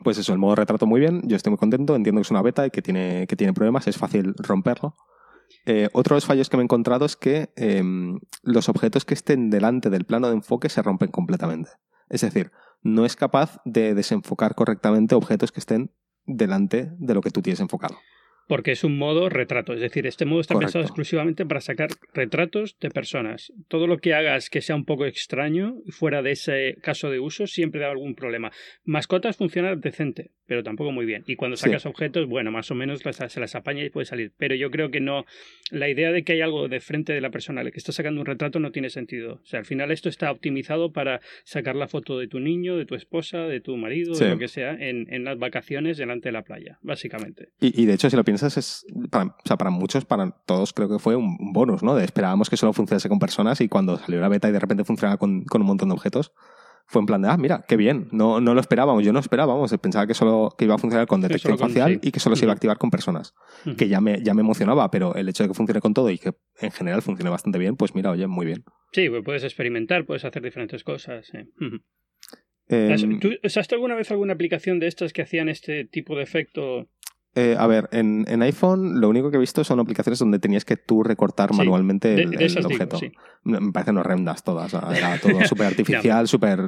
pues eso, el modo retrato muy bien, yo estoy muy contento, entiendo que es una beta y que tiene, que tiene problemas, es fácil romperlo. Eh, otro de los fallos que me he encontrado es que em, los objetos que estén delante del plano de enfoque se rompen completamente. Es decir, no es capaz de desenfocar correctamente objetos que estén delante de lo que tú tienes enfocado. Porque es un modo retrato, es decir, este modo está Correcto. pensado exclusivamente para sacar retratos de personas. Todo lo que hagas que sea un poco extraño, fuera de ese caso de uso, siempre da algún problema. Mascotas funciona decente, pero tampoco muy bien. Y cuando Sí. sacas objetos, bueno, más o menos las- se las apaña y puede salir. Pero yo creo que no. La idea de que hay algo de frente de la persona que está sacando un retrato no tiene sentido. O sea, al final esto está optimizado para sacar la foto de tu niño, de tu esposa, de tu marido, Sí. de lo que sea, en, en las vacaciones delante de la playa, básicamente. Y, y de hecho, si lo piensas, es para, o sea, para muchos, para todos, creo que fue un, un bonus, ¿no? De esperábamos que solo funcionase con personas y cuando salió la beta y de repente funcionaba con, con un montón de objetos, fue en plan de, ah, mira, qué bien. No, no lo esperábamos, yo no esperábamos. Pensaba que solo que iba a funcionar con detección con- facial sí. y que solo se iba a activar con personas. Que ya me, ya me emocionaba, pero el hecho de que funcione con todo y que en general funcione bastante bien, pues mira, oye, muy bien. Sí, pues puedes experimentar, puedes hacer diferentes cosas. Eh, ¿Has- ¿Tú usaste alguna vez alguna aplicación de estas que hacían este tipo de efecto? Eh, a ver, en, en iPhone lo único que he visto son aplicaciones donde tenías que tú recortar Sí, manualmente De, el, de el esas digo, objeto. sí. Me parecen horrendas todas. Era todo súper artificial, súper.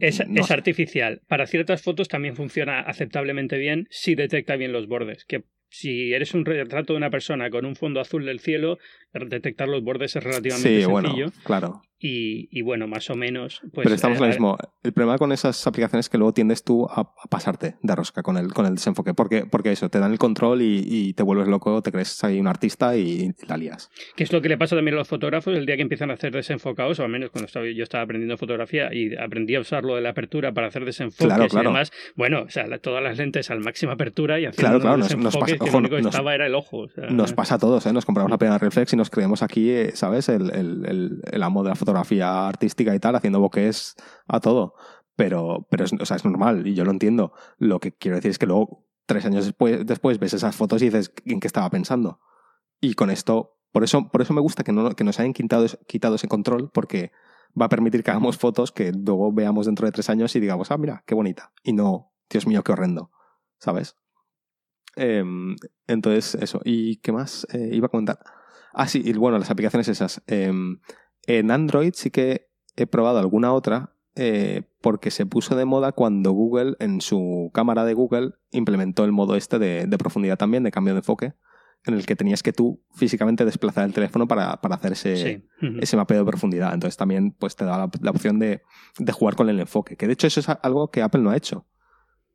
Es, no es sé. artificial. Para ciertas fotos también funciona aceptablemente bien si detecta bien los bordes. Que si eres un retrato de una persona con un fondo azul del cielo, detectar los bordes es relativamente Sí, bueno, sencillo. claro. Y, y bueno, más o menos. Pues, Pero estamos en eh, lo mismo. El problema con esas aplicaciones es que luego tiendes tú a, a pasarte de rosca con el, con el desenfoque. Porque, porque eso, te dan el control y, y te vuelves loco, te crees ahí un artista y, la lías. Que es lo que le pasa también a los fotógrafos el día que empiezan a hacer desenfocados, o al menos cuando estaba, yo estaba aprendiendo fotografía y aprendí a usar lo de la apertura para hacer desenfoques Claro, claro. y demás. Bueno, o sea, la- todas las lentes al máxima apertura y haciendo Claro, claro, nos- nos desenfoques pasa- que ojo, lo único que nos- estaba era el ojo. o sea, Nos pasa a todos, ¿eh? Nos compramos la primera reflex y nos creemos aquí, eh, ¿sabes? El, el, el, el amo de la fotografía artística y tal, haciendo bokeh a todo. Pero, pero es, normal y yo lo entiendo. Lo que quiero decir es que luego, tres años después, después ves esas fotos y dices, ¿en qué estaba pensando? Y con esto, por eso, por eso me gusta que, no, que nos hayan quitado, quitado ese control, porque va a permitir que hagamos fotos que luego veamos dentro de tres años y digamos, ah, mira, qué bonita. Y no, Dios mío, qué horrendo. ¿Sabes? Em, entonces, eso. ¿Y qué más eh, iba a comentar? Ah, sí, y bueno, las aplicaciones esas. Em, en Android sí que he probado alguna otra eh, porque se puso de moda cuando Google, en su cámara de Google, implementó el modo este de, de profundidad también, de cambio de enfoque, en el que tenías que tú físicamente desplazar el teléfono para, para hacer ese, Sí. Ese mapeo de profundidad. Entonces también pues, te da la, la opción de, de jugar con el enfoque. Que de hecho eso es algo que Apple no ha hecho.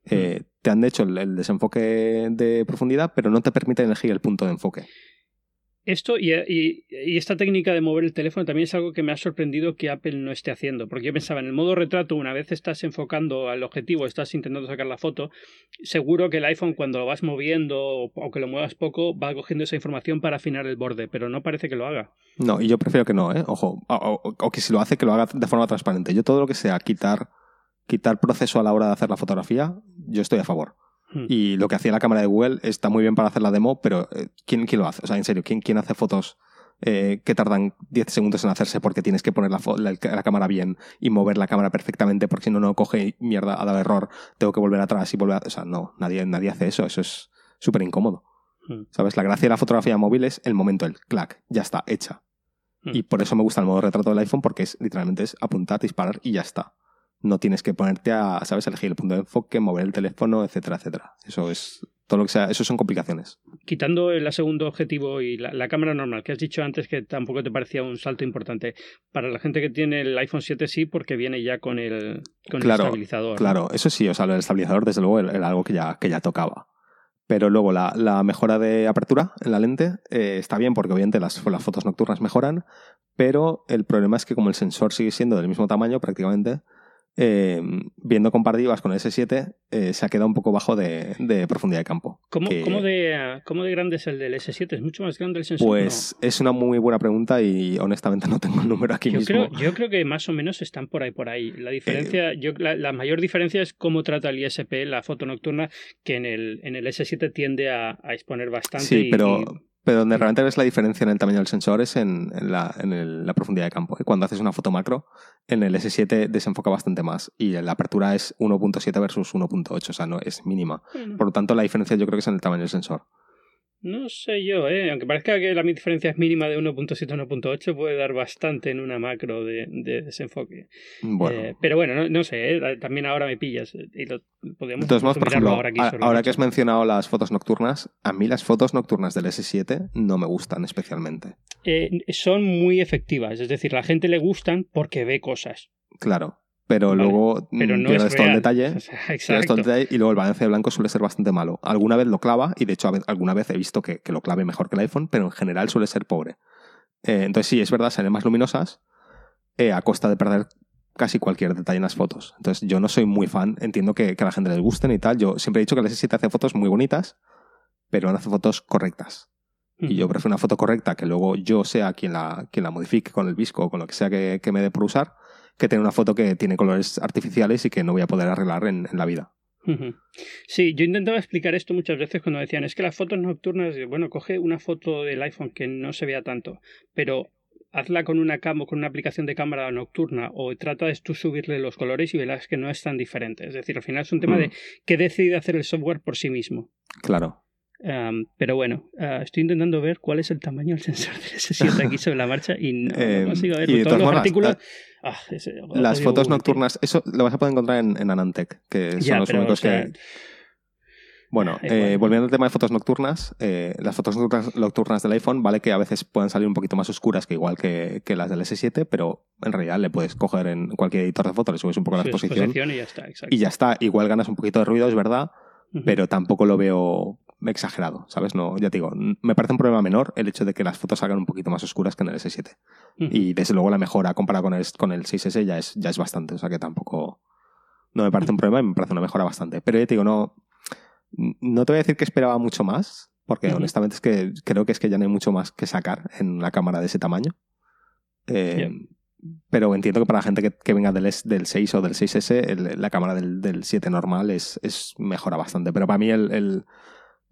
Eh, te han hecho el, el desenfoque de profundidad, pero no te permite elegir el punto de enfoque. Esto y, y, y, esta técnica de mover el teléfono también es algo que me ha sorprendido que Apple no esté haciendo, porque yo pensaba en el modo retrato, una vez estás enfocando al objetivo, estás intentando sacar la foto, seguro que el iPhone cuando lo vas moviendo o que lo muevas poco va cogiendo esa información para afinar el borde, pero no parece que lo haga. No, y yo prefiero que no, ¿eh? Ojo, o, o que si lo hace que lo haga de forma transparente. Yo todo lo que sea quitar, quitar proceso a la hora de hacer la fotografía, yo estoy a favor. Hmm. Y lo que hacía la cámara de Google está muy bien para hacer la demo, pero eh, ¿quién, quién lo hace? O sea, en serio, ¿quién, quién hace fotos eh, que tardan 10 segundos en hacerse porque tienes que poner la, la, la, cámara bien y mover la cámara perfectamente porque si no, no coge mierda, ha dado error, tengo que volver atrás y volver a... O sea, no, nadie, nadie hace eso, eso es súper incómodo. Hmm. ¿Sabes? La gracia de la fotografía móvil es el momento, el clac, ya está, hecha. Hmm. Y por eso me gusta el modo retrato del iPhone porque es literalmente es apuntar, disparar y ya está no tienes que ponerte a, ¿sabes?, elegir el punto de enfoque, mover el teléfono, etcétera, etcétera. Eso es todo lo que sea, eso son complicaciones. Quitando el segundo objetivo y la, la, cámara normal, que has dicho antes que tampoco te parecía un salto importante. Para la gente que tiene el iPhone 7 sí, porque viene ya con el, con claro, el estabilizador. Claro, ¿no? eso sí, o sea, el estabilizador desde luego era algo que ya, que ya tocaba. Pero luego la, la, mejora de apertura en la lente eh, está bien porque obviamente las, las fotos nocturnas mejoran, pero el problema es que como el sensor sigue siendo del mismo tamaño prácticamente, eh, viendo comparativas con el S7, eh, se ha quedado un poco bajo de, de profundidad de campo. ¿Cómo, que, ¿cómo, de, ¿Cómo, de, grande es el del S7? ¿Es mucho más grande el sensor? Pues no? es una muy buena pregunta y honestamente no tengo el número aquí yo mismo. Creo, yo creo que más o menos están por ahí, por ahí. La diferencia, eh, yo, la, la, mayor diferencia es cómo trata el ISP la foto nocturna, que en el, en el S7 tiende a, a exponer bastante. Sí, y, pero... Y, pero donde realmente ves la diferencia en el tamaño del sensor es en, en, la, en el, la, profundidad de campo. Y cuando haces una foto macro, en el S7 desenfoca bastante más. Y la apertura es 1.7 versus 1.8, o sea, no es mínima. Por lo tanto, la diferencia yo creo que es en el tamaño del sensor. No sé yo, ¿eh? aunque parezca que la diferencia es mínima de 1.7 a 1.8, puede dar bastante en una macro de, de desenfoque. Bueno. Eh, pero bueno, no, no sé, ¿eh? también ahora me pillas. Y lo, podemos Entonces, modos, por ejemplo, ahora, aquí ahora que has mencionado las fotos nocturnas, a mí las fotos nocturnas del S7 no me gustan especialmente. Eh, son muy efectivas, es decir, la gente le gustan porque ve cosas. Claro, pero Vale, luego pero no pierdes es todo el detalle, O sea, pierdes todo el exacto. detalle y luego el balance de blanco suele ser bastante malo. Alguna vez lo clava y de hecho alguna vez he visto que, que lo clave mejor que el iPhone, pero en general suele ser pobre. Eh, entonces sí, es verdad, salen más luminosas eh, a costa de perder casi cualquier detalle en las fotos. Entonces yo no soy muy fan, entiendo que, que a la gente les gusten y tal. Yo siempre he dicho que el S7 hace fotos muy bonitas, pero no hace fotos correctas. Y yo prefiero una foto correcta que luego yo sea quien la, quien la modifique con el visco o con lo que sea que, que me dé por usar, que tener una foto que tiene colores artificiales y que no voy a poder arreglar en, en la vida. Sí, yo intentaba explicar esto muchas veces cuando decían, es que las fotos nocturnas, bueno, coge una foto del iPhone que no se vea tanto, pero hazla con una cam con una aplicación de cámara nocturna o trata de tú subirle los colores y verás que no es tan diferente. Es decir, al final es un tema Mm. de que decide hacer el software por sí mismo. Claro. Um, pero bueno, uh, estoy intentando ver cuál es el tamaño del sensor del S7 aquí sobre la marcha y no, Eh, no consigo ver. y de Todos los artículos... la- Ah, ese- Las fotos Google, tío. nocturnas, eso lo vas a poder encontrar en, en Anantec, que son Ya, los pero, únicos o sea, que... Bueno, eh, volviendo al tema de fotos nocturnas, eh, las fotos nocturnas, del iPhone, vale que a veces puedan salir un poquito más oscuras que igual que, que las del S7, pero en realidad le puedes coger en cualquier editor de fotos, le subes un poco la exposición exposición y ya está, exacto. y ya está. Igual ganas un poquito de ruido, es verdad, pero tampoco lo veo exagerado, ¿sabes? No, ya te digo, me parece un problema menor el hecho de que las fotos salgan un poquito más oscuras que en el S7. Ujú. Y desde luego la mejora comparada con el, con el 6S ya es, ya es bastante, o sea que tampoco no me parece un problema y me parece una mejora bastante. Pero ya te digo, no, no te voy a decir que esperaba mucho más, porque honestamente es que creo que es que ya no hay mucho más que sacar en una cámara de ese tamaño. Eh, Pero entiendo que para la gente que, que venga del, S- del 6 o del 6S, el- la cámara del, del 7 normal es, es mejora bastante. Pero para mí el, el-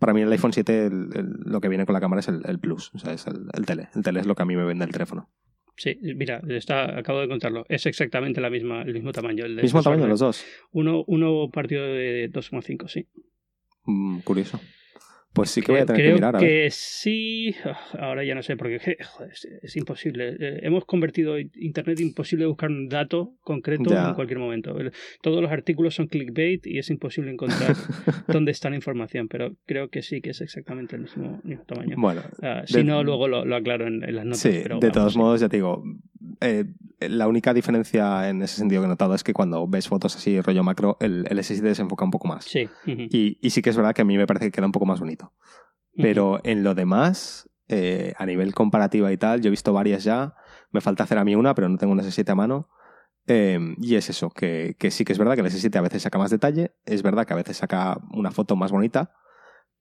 para mí el iPhone 7 el- el- lo que viene con la cámara es el, el Plus, o sea, es el, el tele. El tele es lo que a mí me vende el teléfono. Sí, mira, está, acabo de contarlo. Es exactamente la misma, el mismo tamaño. El Mismo tamaño de- los dos. Uno, uno partido de 2,5, sí. Mm, curioso. Pues sí que voy a tener Creo que mirar. A ver. que sí. Ah, Ahora ya no sé, porque joder, es, es imposible. Eh, hemos convertido Internet imposible buscar un dato concreto Ya. en cualquier momento. El- Todos los artículos son clickbait y es imposible encontrar dónde está la información, pero creo que sí que es exactamente el mismo, mismo tamaño. Bueno, Ah, de- si no, luego lo, lo aclaro en, en las notas. sí, pero de vamos, todos sí. modos, ya te digo, eh, la única diferencia en ese sentido que he notado es que cuando ves fotos así, rollo macro, el, el S7 se enfoca un poco más. Sí. y sí que es verdad que a mí me parece que queda un poco más bonito. Pero en lo demás, eh, a nivel comparativa y tal, yo he visto varias ya. Me falta hacer a mí una, pero no tengo un S7 a mano. Eh, y es eso, que, que, sí que es verdad que el S7 a veces saca más detalle, es verdad que a veces saca una foto más bonita,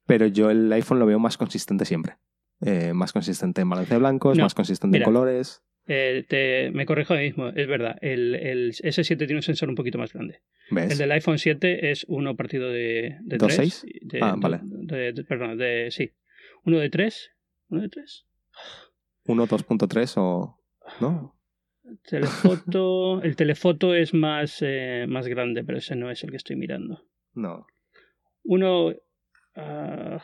pero yo el iPhone lo veo más consistente siempre. Eh, más consistente en balance de blancos, No, más consistente mira. en colores. Eh, te, me corrijo ahí mismo, es verdad. El, el S7 tiene un sensor un poquito más grande. ¿Ves? El del iPhone 7 es uno partido de, de ¿Dos 3. seis? De, Ah, vale. de- de- perdón, de, sí. Uno de 3. Uno de 3. Uno 2.3 o... ¿No? Telefoto. el telefoto es más, eh, más grande, pero ese no es el que estoy mirando. No. Uno. ah,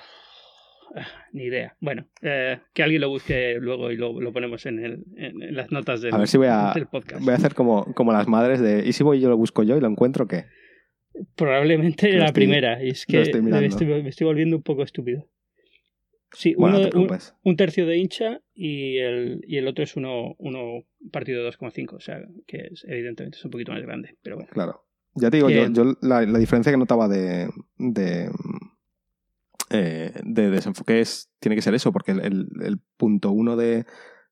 ni idea. Bueno, eh, que alguien lo busque luego y lo, lo ponemos en, el, en, las notas del, A ver si voy a, del podcast. voy a hacer como, como las madres de... ¿Y si voy y yo lo busco yo y lo encuentro qué? Probablemente la estoy- primera. Y es que estoy me estoy, me estoy volviendo un poco estúpido. Sí, Bueno, uno, no te un, tercio de hincha y el, y el otro es uno, uno partido de 2,5. O sea, que es, evidentemente es un poquito más grande. Pero bueno. Claro. Ya te digo, Que- yo, yo la, la diferencia que notaba de, de, eh, de desenfoque es, tiene que ser eso, porque el, el- el punto uno de,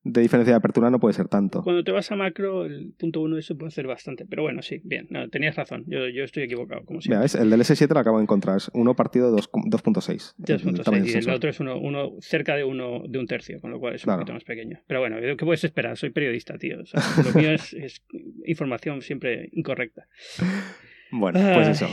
de diferencia de apertura no puede ser tanto. Cuando te vas a macro, el punto uno eso puede hacer bastante. Pero bueno, sí, bien. No, tenías razón. Yo, yo estoy equivocado, como Mira, siempre. ¿ves? El del S7 lo acabo de encontrar. Es uno partido dos- 2.6. el 2.6, tamaño del y el otro es uno, uno cerca de uno de un tercio, con lo cual es un Claro. poquito más pequeño. Pero bueno, ¿qué puedes esperar? Soy periodista, tío. O sea, lo mío es, es información siempre incorrecta. Bueno, pues eso.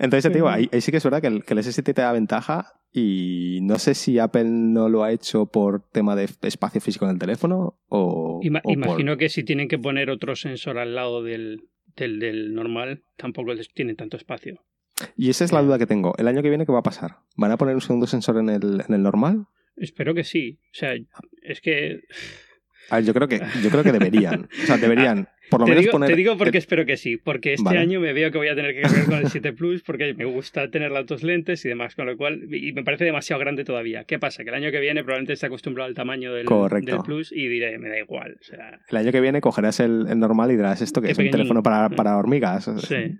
Entonces te digo, ahí, ahí sí que es verdad que el, que el S7 te da ventaja y no sé si Apple no lo ha hecho por tema de espacio físico en el teléfono o... Ima- o por- imagino que si tienen que poner otro sensor al lado del, del, del normal, tampoco les tienen tanto espacio. Y esa es la duda que tengo. ¿El año que viene qué va a pasar? ¿Van a poner un segundo sensor en el, en el normal? Espero que sí. O sea, es que. A ver, yo creo que, yo creo que deberían. O sea, deberían por lo Te menos digo, poner... te digo porque que- espero que sí. Porque este Vale. año me veo que voy a tener que cambiar con el 7 Plus porque me gusta tener las dos lentes y demás. Con lo cual. Y me parece demasiado grande todavía. ¿Qué pasa? Que el año que viene probablemente esté acostumbrado al tamaño del, del Plus y diré, me da igual. O sea. El año que viene cogerás el, el normal y dirás esto que es un pequeñín. teléfono para, para hormigas. Sí. Eh,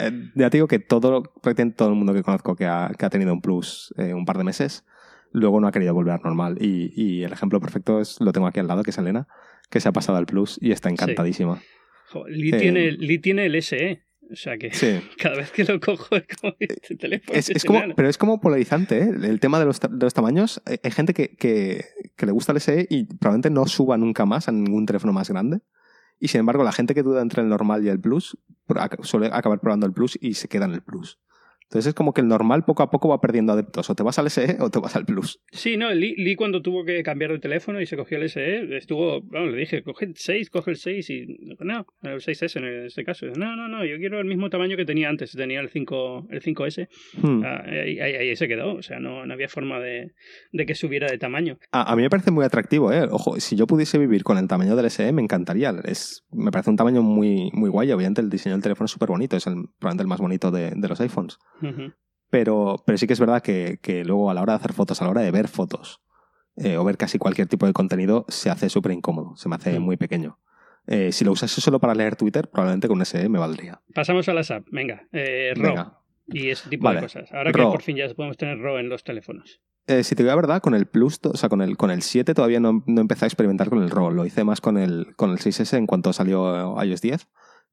eh, Ya te digo que todo, prácticamente todo el mundo que conozco que ha, que ha tenido un plus eh, un par de meses, luego no ha querido volver al normal. Y, y el ejemplo perfecto es, lo tengo aquí al lado, que es Elena, que se ha pasado al plus y está encantadísima. Jo, Lee, Eh, tiene, Lee tiene el SE. O sea que Sí. cada vez que lo cojo es como este teléfono. Es, es como, enano. pero es como polarizante, ¿eh? El tema de los, de los tamaños. Hay hay gente que, que, que le gusta el SE y probablemente no suba nunca más a ningún teléfono más grande. Y sin embargo, la gente que duda entre el normal y el Plus suele acabar probando el Plus y se queda en el Plus. Entonces es como que el normal poco a poco va perdiendo adeptos. O te vas al SE o te vas al Plus. Sí, no, Lee, Lee cuando tuvo que cambiar de teléfono y se cogió el SE, estuvo, bueno, le dije, coge el 6, coge el 6 y no, el 6S en este caso. No, no, no, yo quiero el mismo tamaño que tenía antes, tenía el 5, el 5S, Hmm. Ah, ahí, ahí- ahí se quedó, o sea, no, no había forma de, de que subiera de tamaño. A, a mí me parece muy atractivo, ¿eh? Ojo, si yo pudiese vivir con el tamaño del SE, me encantaría. Es, me parece un tamaño muy, muy guay. Obviamente el diseño del teléfono es súper bonito. Es el, probablemente el más bonito de, de los iPhones. Pero, pero sí que es verdad que, que luego a la hora de hacer fotos, a la hora de ver fotos eh, o ver casi cualquier tipo de contenido, se hace súper incómodo, se me hace Mm. muy pequeño. Eh, si lo usase solo para leer Twitter, probablemente con un SE me valdría. Pasamos a las apps, venga, eh, RAW Venga. y ese tipo Vale. de cosas. Ahora que RAW. por fin ya podemos tener RAW en los teléfonos. Eh, si te digo la verdad, con el Plus, o sea, con el, con el 7 todavía no, no empecé a experimentar con el RAW. Lo hice más con el, con el 6S en cuanto salió iOS 10.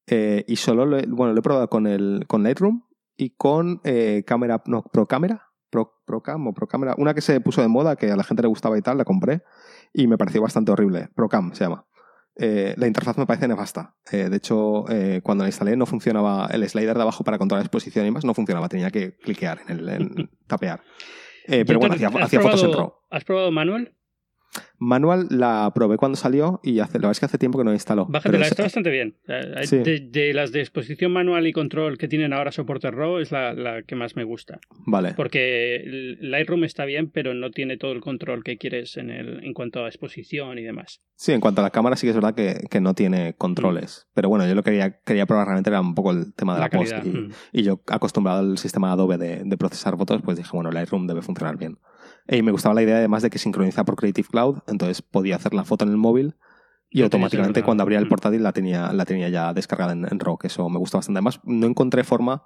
Eh, y solo lo he, bueno, lo he probado con, el, con Lightroom y con eh, cámara, no, Pro Cámara, Pro, Procam o Pro Cámara. Una que se puso de moda, que a la gente le gustaba y tal, la compré y me pareció bastante horrible. Procam se llama. Eh, la interfaz me parece nefasta. Eh, de hecho, eh, cuando la instalé no funcionaba el slider de abajo para controlar la exposición y más, no funcionaba. Tenía que cliquear en el en tapear. Pero ¿Ya bueno, hacía, hacía fotos en RAW. ¿Has probado manual? Manual la probé cuando salió y hace, la verdad es que hace tiempo que no instaló. Pero Bájatela, es- está bastante bien. Eh, Sí. De, de las de exposición manual y control que tienen ahora soporte RAW es la, la que más me gusta. Vale. Porque Lightroom está bien, pero no tiene todo el control que quieres en, el, en cuanto a exposición y demás. Sí, en cuanto a la cámara sí que es verdad que, que no tiene controles. Pero bueno, yo lo que quería, quería probar realmente era un poco el tema de la, post. Y, mm. y yo acostumbrado al sistema Adobe de, de procesar fotos, pues dije, bueno, Lightroom debe funcionar bien. Y me gustaba la idea además de que sincroniza por Creative Cloud, entonces podía hacer la foto en el móvil y automáticamente cuando abría el Mm. portátil la tenía, la tenía ya descargada en, en RAW, eso me gusta bastante. Además, no encontré forma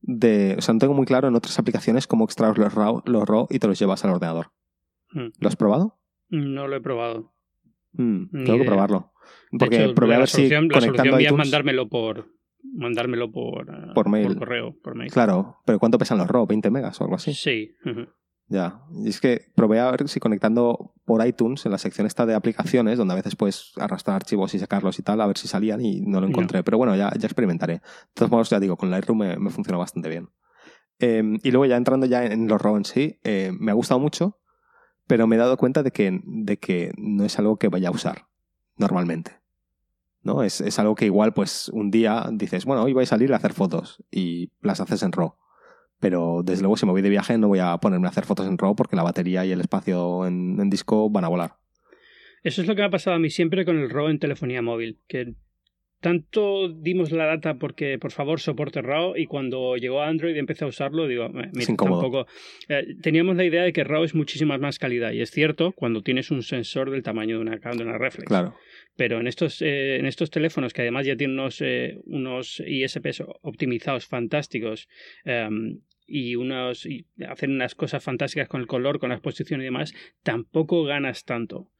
de... O sea, no tengo muy claro en otras aplicaciones cómo extraer los RAW, los RAW y te los llevas al ordenador. Mm. ¿Lo has probado? No lo he probado. Mm, tengo que probarlo. De Porque hecho, probé a la ver si solución, la conectando solución iTunes... mandármelo por mandármelo por, eh, Por mail. correo, por mail. Claro, pero ¿cuánto pesan los RAW? ¿20 megas o algo así? Sí. ujú. Ya. Y es que probé a ver si conectando por iTunes, en la sección esta de aplicaciones, donde a veces puedes arrastrar archivos y sacarlos y tal, a ver si salían y no lo encontré. Pero bueno, ya, ya experimentaré. De todos modos, ya digo, con Lightroom me, me funcionó bastante bien. Eh, y luego ya entrando ya en los RAW en sí, eh, me ha gustado mucho, pero me he dado cuenta de que, de que no es algo que vaya a usar normalmente. ¿no? Es, es algo que igual, pues, un día dices, bueno, hoy voy a salir a hacer fotos y las haces en RAW. Pero desde luego, si me voy de viaje, no voy a ponerme a hacer fotos en RAW porque la batería y el espacio en, en disco van a volar. Eso es lo que me ha pasado a mí siempre con el RAW en telefonía móvil, que tanto dimos la data porque por favor soporte RAW y cuando llegó a Android y empecé a usarlo digo, "Eh, mira, tampoco eh, teníamos la idea de que RAW es muchísima más calidad y es cierto cuando tienes un sensor del tamaño de una, de una reflex. Claro. Pero en estos, eh, en estos teléfonos que además ya tienen unos, eh, unos ISPs optimizados fantásticos em, y unos y hacen unas cosas fantásticas con el color, con la exposición y demás, tampoco ganas tanto.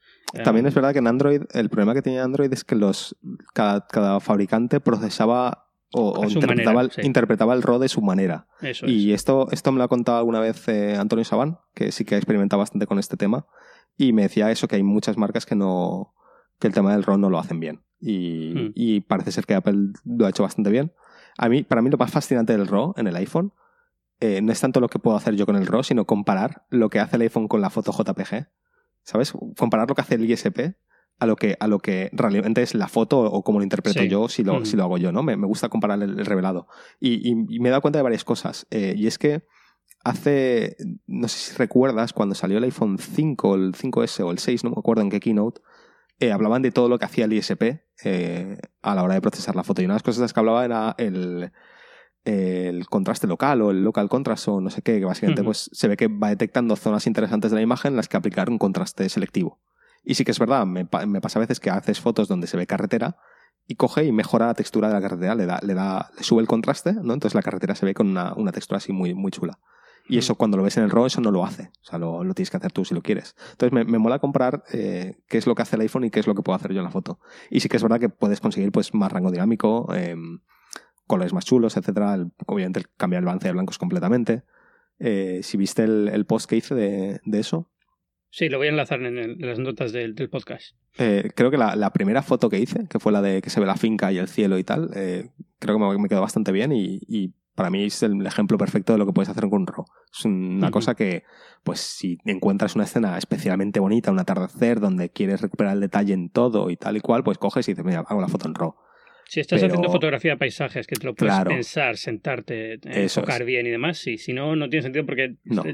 También Em, es verdad que en Android, el problema que tenía Android es que los cada, cada fabricante procesaba o, interpretaba, manera, el, sí. interpretaba el RAW de su manera. Eso es. Y esto, esto me lo ha contado alguna vez eh, Antonio Sabán, que sí que ha experimentado bastante con este tema, y me decía eso, que hay muchas marcas que no que el tema del RAW no lo hacen bien. Y, Hmm. y parece ser que Apple lo ha hecho bastante bien. A mí, para mí lo más fascinante del RAW en el iPhone eh, no es tanto lo que puedo hacer yo con el RAW, sino comparar lo que hace el iPhone con la foto JPG. ¿Sabes? Comparar lo que hace el ISP a lo que, a lo que realmente es la foto o cómo lo interpreto Sí. yo si lo, Ujú. si lo hago yo, ¿no? Me, me gusta comparar el, el revelado. Y, y- y me he dado cuenta de varias cosas. Eh, y es que hace, no sé si recuerdas, cuando salió el iPhone 5, el 5S o el 6, no me acuerdo en qué keynote, eh, hablaban de todo lo que hacía el ISP eh, a la hora de procesar la foto. Y una de las cosas de las que hablaba era el, el contraste local o el local contrast o no sé qué, que básicamente pues, se ve que va detectando zonas interesantes de la imagen en las que aplicar un contraste selectivo. Y sí que es verdad, me, me pasa a veces que haces fotos donde se ve carretera y coge y mejora la textura de la carretera, le da, le da, le sube el contraste, ¿no? Entonces la carretera se ve con una, una textura así muy, muy chula. Y eso cuando lo ves en el RAW, eso no lo hace. O sea, lo, lo tienes que hacer tú si lo quieres. Entonces me, me mola comprar eh, qué es lo que hace el iPhone y qué es lo que puedo hacer yo en la foto. Y sí que es verdad que puedes conseguir pues más rango dinámico, eh, colores más chulos, etcétera. El- obviamente cambiar el balance de blancos completamente. Eh, si viste el, el post que hice de, de eso, Sí, lo voy a enlazar en, el- en las notas del, del podcast. eh, creo que la, la primera foto que hice, que fue la de que se ve la finca y el cielo y tal, eh, creo que me, me quedó bastante bien y, y para mí es el ejemplo perfecto de lo que puedes hacer con un RAW. Es una cosa que, pues si encuentras una escena especialmente bonita, un atardecer donde quieres recuperar el detalle en todo y tal y cual, pues coges y dices, mira, hago la foto en RAW. Si estás Pero- haciendo fotografía de paisajes, que te lo puedes Claro. pensar, sentarte, eh, enfocar es. bien y demás, sí. Si no, no tiene sentido porque... No.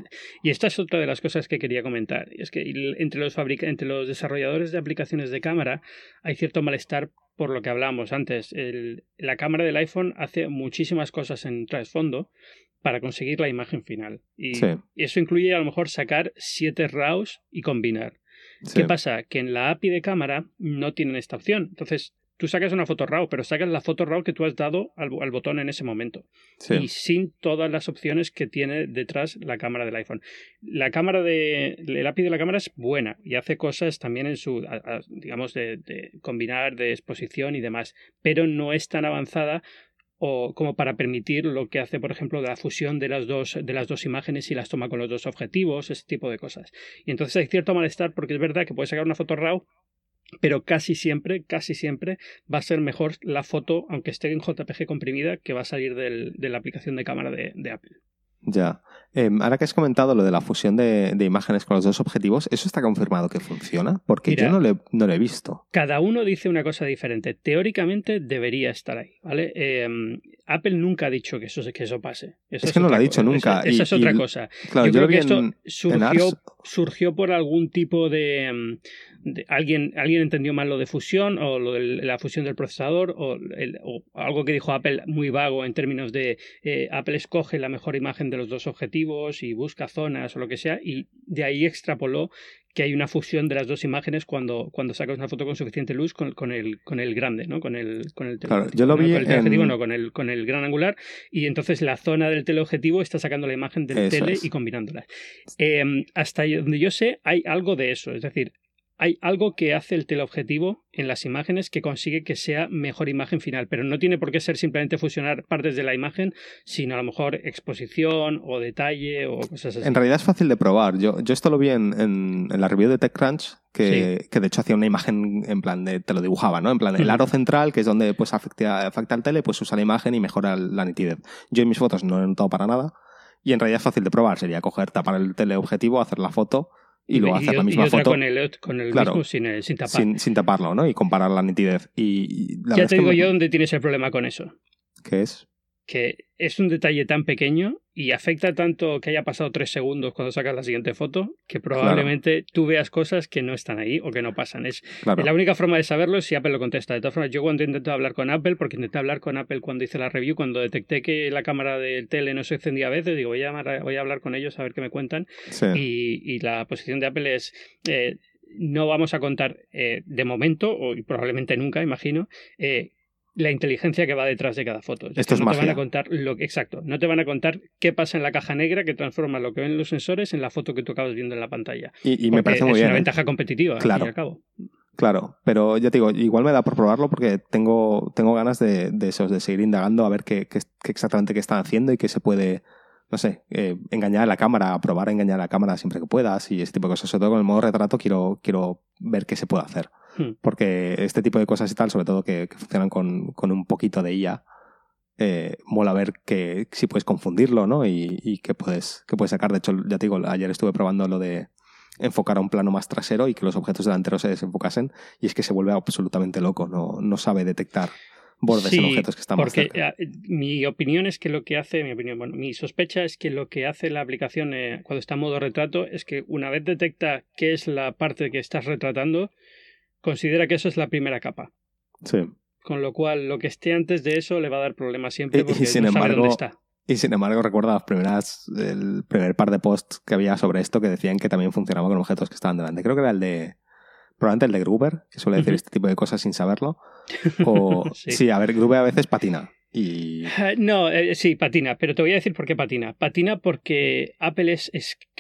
Y esta es otra de las cosas que quería comentar. Es que entre los, fabrica- entre los desarrolladores de aplicaciones de cámara hay cierto malestar por lo que hablábamos antes. El- la cámara del iPhone hace muchísimas cosas en trasfondo para conseguir la imagen final. Y, Sí. eso incluye a lo mejor sacar siete RAWs y combinar. Sí. ¿Qué pasa? Que en la API de cámara no tienen esta opción. Entonces, tú sacas una foto RAW, pero sacas la foto RAW que tú has dado al, al botón en ese momento. Sí. Y sin todas las opciones que tiene detrás la cámara del iPhone. La cámara de. El API de la cámara es buena y hace cosas también en su. a- a- digamos, de, de combinar, de exposición y demás. Pero no es tan avanzada o como para permitir lo que hace, por ejemplo, la fusión de las dos, de las dos imágenes y las toma con los dos objetivos, ese tipo de cosas. Y entonces hay cierto malestar porque es verdad que puedes sacar una foto RAW, pero casi siempre, casi siempre va a ser mejor la foto, aunque esté en JPG comprimida, que va a salir del- de la aplicación de cámara de, de Apple. Ya. Eh, ahora que has comentado lo de la fusión de, de imágenes con los dos objetivos, ¿eso está confirmado que funciona? Porque Mira. yo no, le, no lo he visto. Cada uno dice una cosa diferente. Teóricamente debería estar ahí, ¿vale? Eh, Apple nunca ha dicho que eso, que eso pase. Esa Es que no lo ha dicho cosa. nunca, Esa, y- es otra y- cosa. Claro, yo, yo, creo que esto en, surgió, surgió por algún tipo de, mm, de- alguien alguien entendió mal lo de fusión o lo de la fusión del procesador o, el- o algo que dijo Apple muy vago en términos de eh, Apple escoge la mejor imagen de los dos objetivos y busca zonas o lo que sea y de ahí extrapoló que hay una fusión de las dos imágenes cuando, cuando sacas una foto con suficiente luz con, con el, con el grande, ¿no? Con el, con el Claro, teleobjetivo, yo lo ¿no? Con el teleobjetivo, en- no, con el, con el gran angular y entonces la zona del teleobjetivo está sacando la imagen del Eso tele es. y combinándolas. Eh, hasta donde yo sé, hay algo de eso. Es decir, hay algo que hace el teleobjetivo en las imágenes que consigue que sea mejor imagen final, pero no tiene por qué ser simplemente fusionar partes de la imagen, sino a lo mejor exposición o detalle o cosas así. En realidad es fácil de probar. Yo, yo esto lo vi en, en, la review de TechCrunch, que, que, de hecho hacía una imagen en plan de, te lo dibujaba, ¿no? En plan, el aro central, que es donde pues afecta, afecta al tele, pues usa la imagen y mejora la nitidez. Yo en mis fotos no lo he notado para nada. Y en realidad es fácil de probar. Sería coger, tapar el teleobjetivo, hacer la foto y luego hacer la misma foto. Con el, con el mismo sin, sin tapar. Sin, taparlo, ¿no? Y comparar la nitidez. Y, ya te digo yo dónde tienes el problema con eso. ¿Qué es? Que es un detalle tan pequeño y afecta tanto que haya pasado tres segundos cuando sacas la siguiente foto que probablemente tú veas cosas que no están ahí o que no pasan. Es la única forma de saberlo es si Apple lo contesta. De todas formas, yo cuando intenté hablar con Apple, porque intenté hablar con Apple cuando hice la review, cuando detecté que la cámara del tele no se encendía a veces, digo, voy a, voy a hablar con ellos a ver qué me cuentan. Y, la posición de Apple es... Eh, no vamos a contar eh, de momento, o probablemente nunca, imagino, eh, la inteligencia que va detrás de cada foto. Esto es no te van a contar lo exacto, no te van a contar qué pasa en la caja negra que transforma lo que ven los sensores en la foto que tú acabas viendo en la pantalla. Y, me parece muy bien. Es una ¿eh? ventaja competitiva, claro. al fin y al cabo. Claro, pero ya te digo, igual me da por probarlo porque tengo, tengo ganas de, de esos, de seguir indagando a ver qué, qué, exactamente qué están haciendo y qué se puede, no sé, eh, engañar a la cámara, probar a engañar a la cámara siempre que puedas y ese tipo de cosas. Sobre todo con el modo retrato quiero, quiero ver qué se puede hacer. Hmm. Porque este tipo de cosas y tal, sobre todo que, funcionan con, con, un poquito de IA, eh, mola ver que si puedes confundirlo, ¿no? Y, y que puedes, que puedes sacar. De hecho, ya te digo, ayer estuve probando lo de enfocar a un plano más trasero y que los objetos delanteros se desenfocasen y es que se vuelve absolutamente loco, no, no sabe detectar bordes en objetos que están más cerca. Eh, mi opinión es que lo que hace, mi opinión, bueno, mi sospecha es que lo que hace la aplicación eh, cuando está en modo retrato es que una vez detecta qué es la parte que estás retratando, considera que eso es la primera capa. Sí. Con lo cual, lo que esté antes de eso le va a dar problemas siempre porque y, sin no sabe dónde está. Y sin embargo, recuerdo las primeras, el primer par de posts que había sobre esto que decían que también funcionaba con objetos que estaban delante. Creo que era el de, probablemente el de Gruber, que suele decir este tipo de cosas sin saberlo. O, sí. a ver, Gruber a veces patina. Y... No, eh, sí, patina, pero te voy a decir por qué patina. Patina porque Apple es,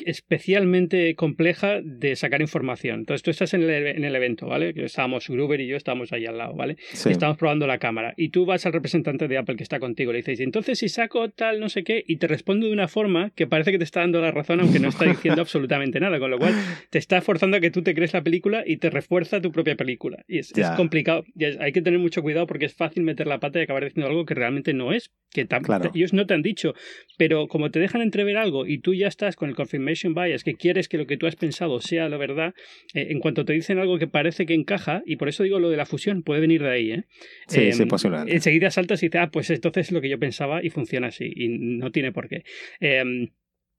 especialmente compleja de sacar información. Entonces tú estás en el, en el evento, ¿vale? Estábamos, Gruber y yo estábamos ahí al lado, ¿vale? Estamos probando la cámara. Y tú vas al representante de Apple que está contigo, le dices, entonces si saco tal, no sé qué, y te responde de una forma que parece que te está dando la razón, aunque no está diciendo absolutamente nada, con lo cual te está forzando a que tú te crees la película y te refuerza tu propia película. Y es, complicado. Y hay que tener mucho cuidado porque es fácil meter la pata y acabar diciendo algo que realmente no es, que ellos no te han dicho, pero como te dejan entrever algo y tú ya estás con el confirmation bias, que quieres que lo que tú has pensado sea la verdad, eh, en cuanto te dicen algo que parece que encaja, y por eso digo lo de la fusión, puede venir de ahí, ¿eh? Sí, sí, em, posiblemente. Enseguida saltas y dices, ah, pues entonces es lo que yo pensaba y funciona así, y no tiene por qué. Em,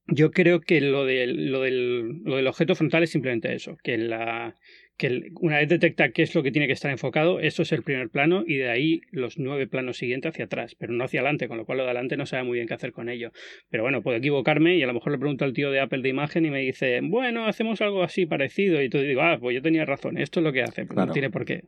yo creo que lo, de, lo, del, lo del objeto frontal es simplemente eso, que la, que una vez detecta qué es lo que tiene que estar enfocado, eso es el primer plano y de ahí los nueve planos siguientes hacia atrás, pero no hacia adelante, con lo cual lo de adelante no sabe muy bien qué hacer con ello. Pero bueno, puedo equivocarme y a lo mejor le pregunto al tío de Apple de imagen y me dice, bueno, hacemos algo así parecido y tú digo, ah, pues yo tenía razón, esto es lo que hace, pero no tiene por qué.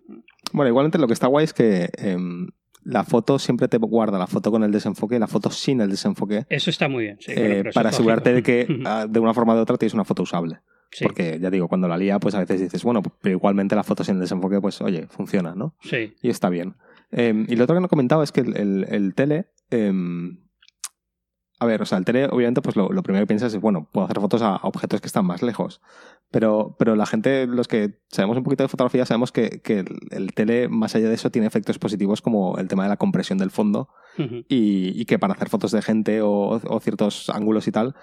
Bueno, igualmente lo que está guay es que... Em, la foto siempre te guarda la foto con el desenfoque y la foto sin el desenfoque. Eso está muy bien. Eh, para asegurarte de que ah, de una forma u otra tienes una foto usable. Porque ya digo, cuando la lía, pues a veces dices, bueno, pero igualmente la foto sin desenfoque, pues oye, funciona, ¿no? Sí. Y está bien. Em, y lo otro que no he comentado es que el, el, tele. Em, a ver, o sea, el tele, obviamente, pues lo, primero que piensas es, bueno, puedo hacer fotos a, objetos que están más lejos. Pero, pero la gente, los que sabemos un poquito de fotografía, sabemos que, que el, tele, más allá de eso, tiene efectos positivos como el tema de la compresión del fondo y, y, que para hacer fotos de gente o, o ciertos ángulos y tal,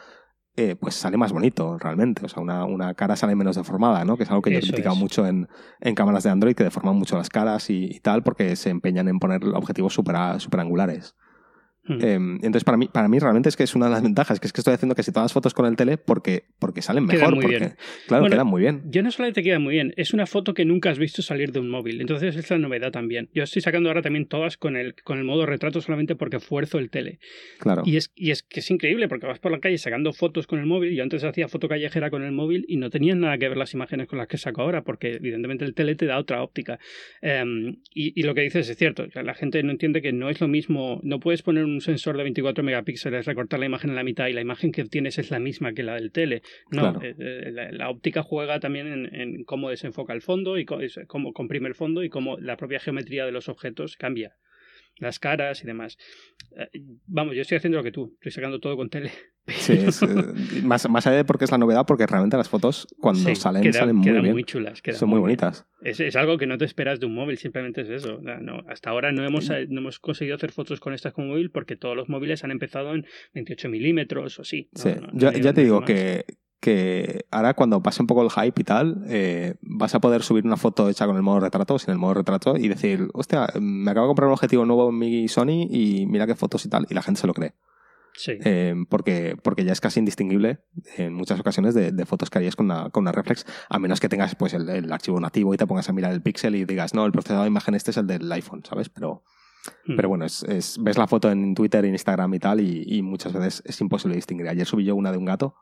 eh, pues sale más bonito realmente. O sea, una, una, cara sale menos deformada, ¿no? Que es algo que yo he criticado mucho en, en, cámaras de Android, que deforman mucho las caras y, y tal, porque se empeñan en poner objetivos super, super angulares. Hmm. Em, entonces, para mí, para mí realmente es que es una de las ventajas, que es que estoy haciendo que si tomas fotos con el tele porque, porque salen mejor. muy porque, bien. Claro, quedan muy bien. Yo no solamente quedan muy bien, es una foto que nunca has visto salir de un móvil. Entonces es la novedad también. Yo estoy sacando ahora también todas con el, con el modo retrato solamente porque fuerzo el tele. Claro. Y es, y es que es increíble porque vas por la calle sacando fotos con el móvil. Yo antes hacía foto callejera con el móvil y no tenían nada que ver las imágenes con las que saco ahora porque evidentemente el tele te da otra óptica. Em, y, y, lo que dices es cierto. la gente no entiende que no es lo mismo. No puedes poner un un sensor de 24 megapíxeles, recortar la imagen en la mitad y la imagen que obtienes es la misma que la del tele. No, Claro. eh, eh, la, la óptica juega también en, en cómo desenfoca el fondo y cómo comprime el fondo y cómo la propia geometría de los objetos cambia. Las caras y demás. Eh, Vamos, yo estoy haciendo lo que tú, estoy sacando todo con tele. Sí, es, eh, más, más allá de porque es la novedad, porque realmente las fotos cuando Sí, salen, salen muy quedan bien. muy chulas. quedan Son muy bonitas. Es, es algo que no te esperas de un móvil, simplemente es eso. No, hasta ahora no hemos, Eh, no hemos conseguido hacer fotos con estas con móvil porque todos los móviles han empezado en 28 milímetros o así. ¿no? Sí. No- Yo- ya te digo más. que, que ahora cuando pase un poco el hype y tal, eh, vas a poder subir una foto hecha con el modo retrato o sin el modo retrato y decir, hostia, me acabo de comprar un objetivo nuevo en mi Sony y mira qué fotos y tal, y la gente se lo cree. Sí. Eh, porque, porque ya es casi indistinguible en muchas ocasiones de, de fotos que harías con una, con una reflex, a menos que tengas pues el, el archivo nativo y te pongas a mirar el píxel y digas, no, el procesador de imagen este es el del iPhone, ¿sabes? Pero, Mm. pero bueno, es, es- ves la foto en Twitter, en Instagram y tal, y, y muchas veces es imposible distinguir. Ayer subí yo una de un gato,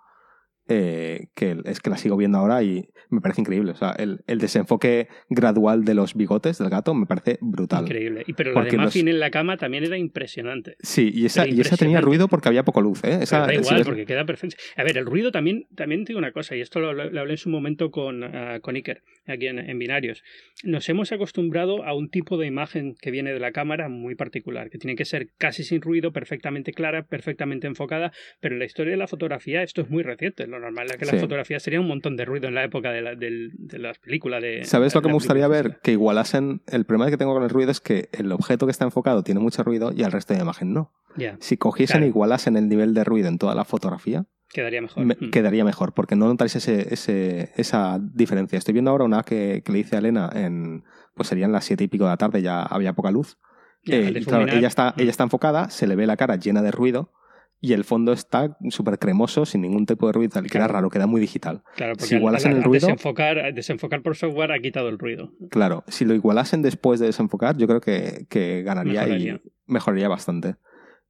eh, que es que la sigo viendo ahora y me parece increíble. O sea, el, el desenfoque gradual de los bigotes del gato me parece brutal. Increíble. Y pero la Porque de los- Muffin en la cama también era impresionante. Sí, y esa, Pero y esa tenía ruido porque había poco luz, ¿eh? Esa, da si igual, porque queda perfecto. A ver, el ruido también, también te digo una cosa, y esto lo, lo- lo hablé en su momento con, ah, con Iker, aquí en, en Binarios. Nos hemos acostumbrado a un tipo de imagen que viene de la cámara muy particular, que tiene que ser casi sin ruido, perfectamente clara, perfectamente enfocada, pero en la historia de la fotografía esto es muy reciente. Lo normal es que Sí. la fotografía sería un montón de ruido en la época de, la- del- de las películas. De, ¿Sabes lo que de me las gustaría ver? Que igualasen. El problema que tengo con el ruido es que el objeto que está enfocado tiene mucho ruido y el resto de la imagen no. Ya, Si cogiesen Claro. e igualasen el nivel de ruido en toda la fotografía, quedaría mejor. me- Mm. quedaría mejor, porque no notaréis ese, ese- esa diferencia. Estoy viendo ahora una que, que le hice a Elena en. Pues serían las siete y pico de la tarde, ya había poca luz. Ya, Eh, al claro, ella está, mm. ella está enfocada, se le ve la cara llena de ruido y el fondo está súper cremoso, sin ningún tipo de ruido y tal. Y queda Claro. raro, queda muy digital. Claro, porque si el ruido- Desenfocar, desenfocar por software ha quitado el ruido. Claro, si lo igualasen después de desenfocar, yo creo que, que ganaría Mejoraría. y mejoraría bastante.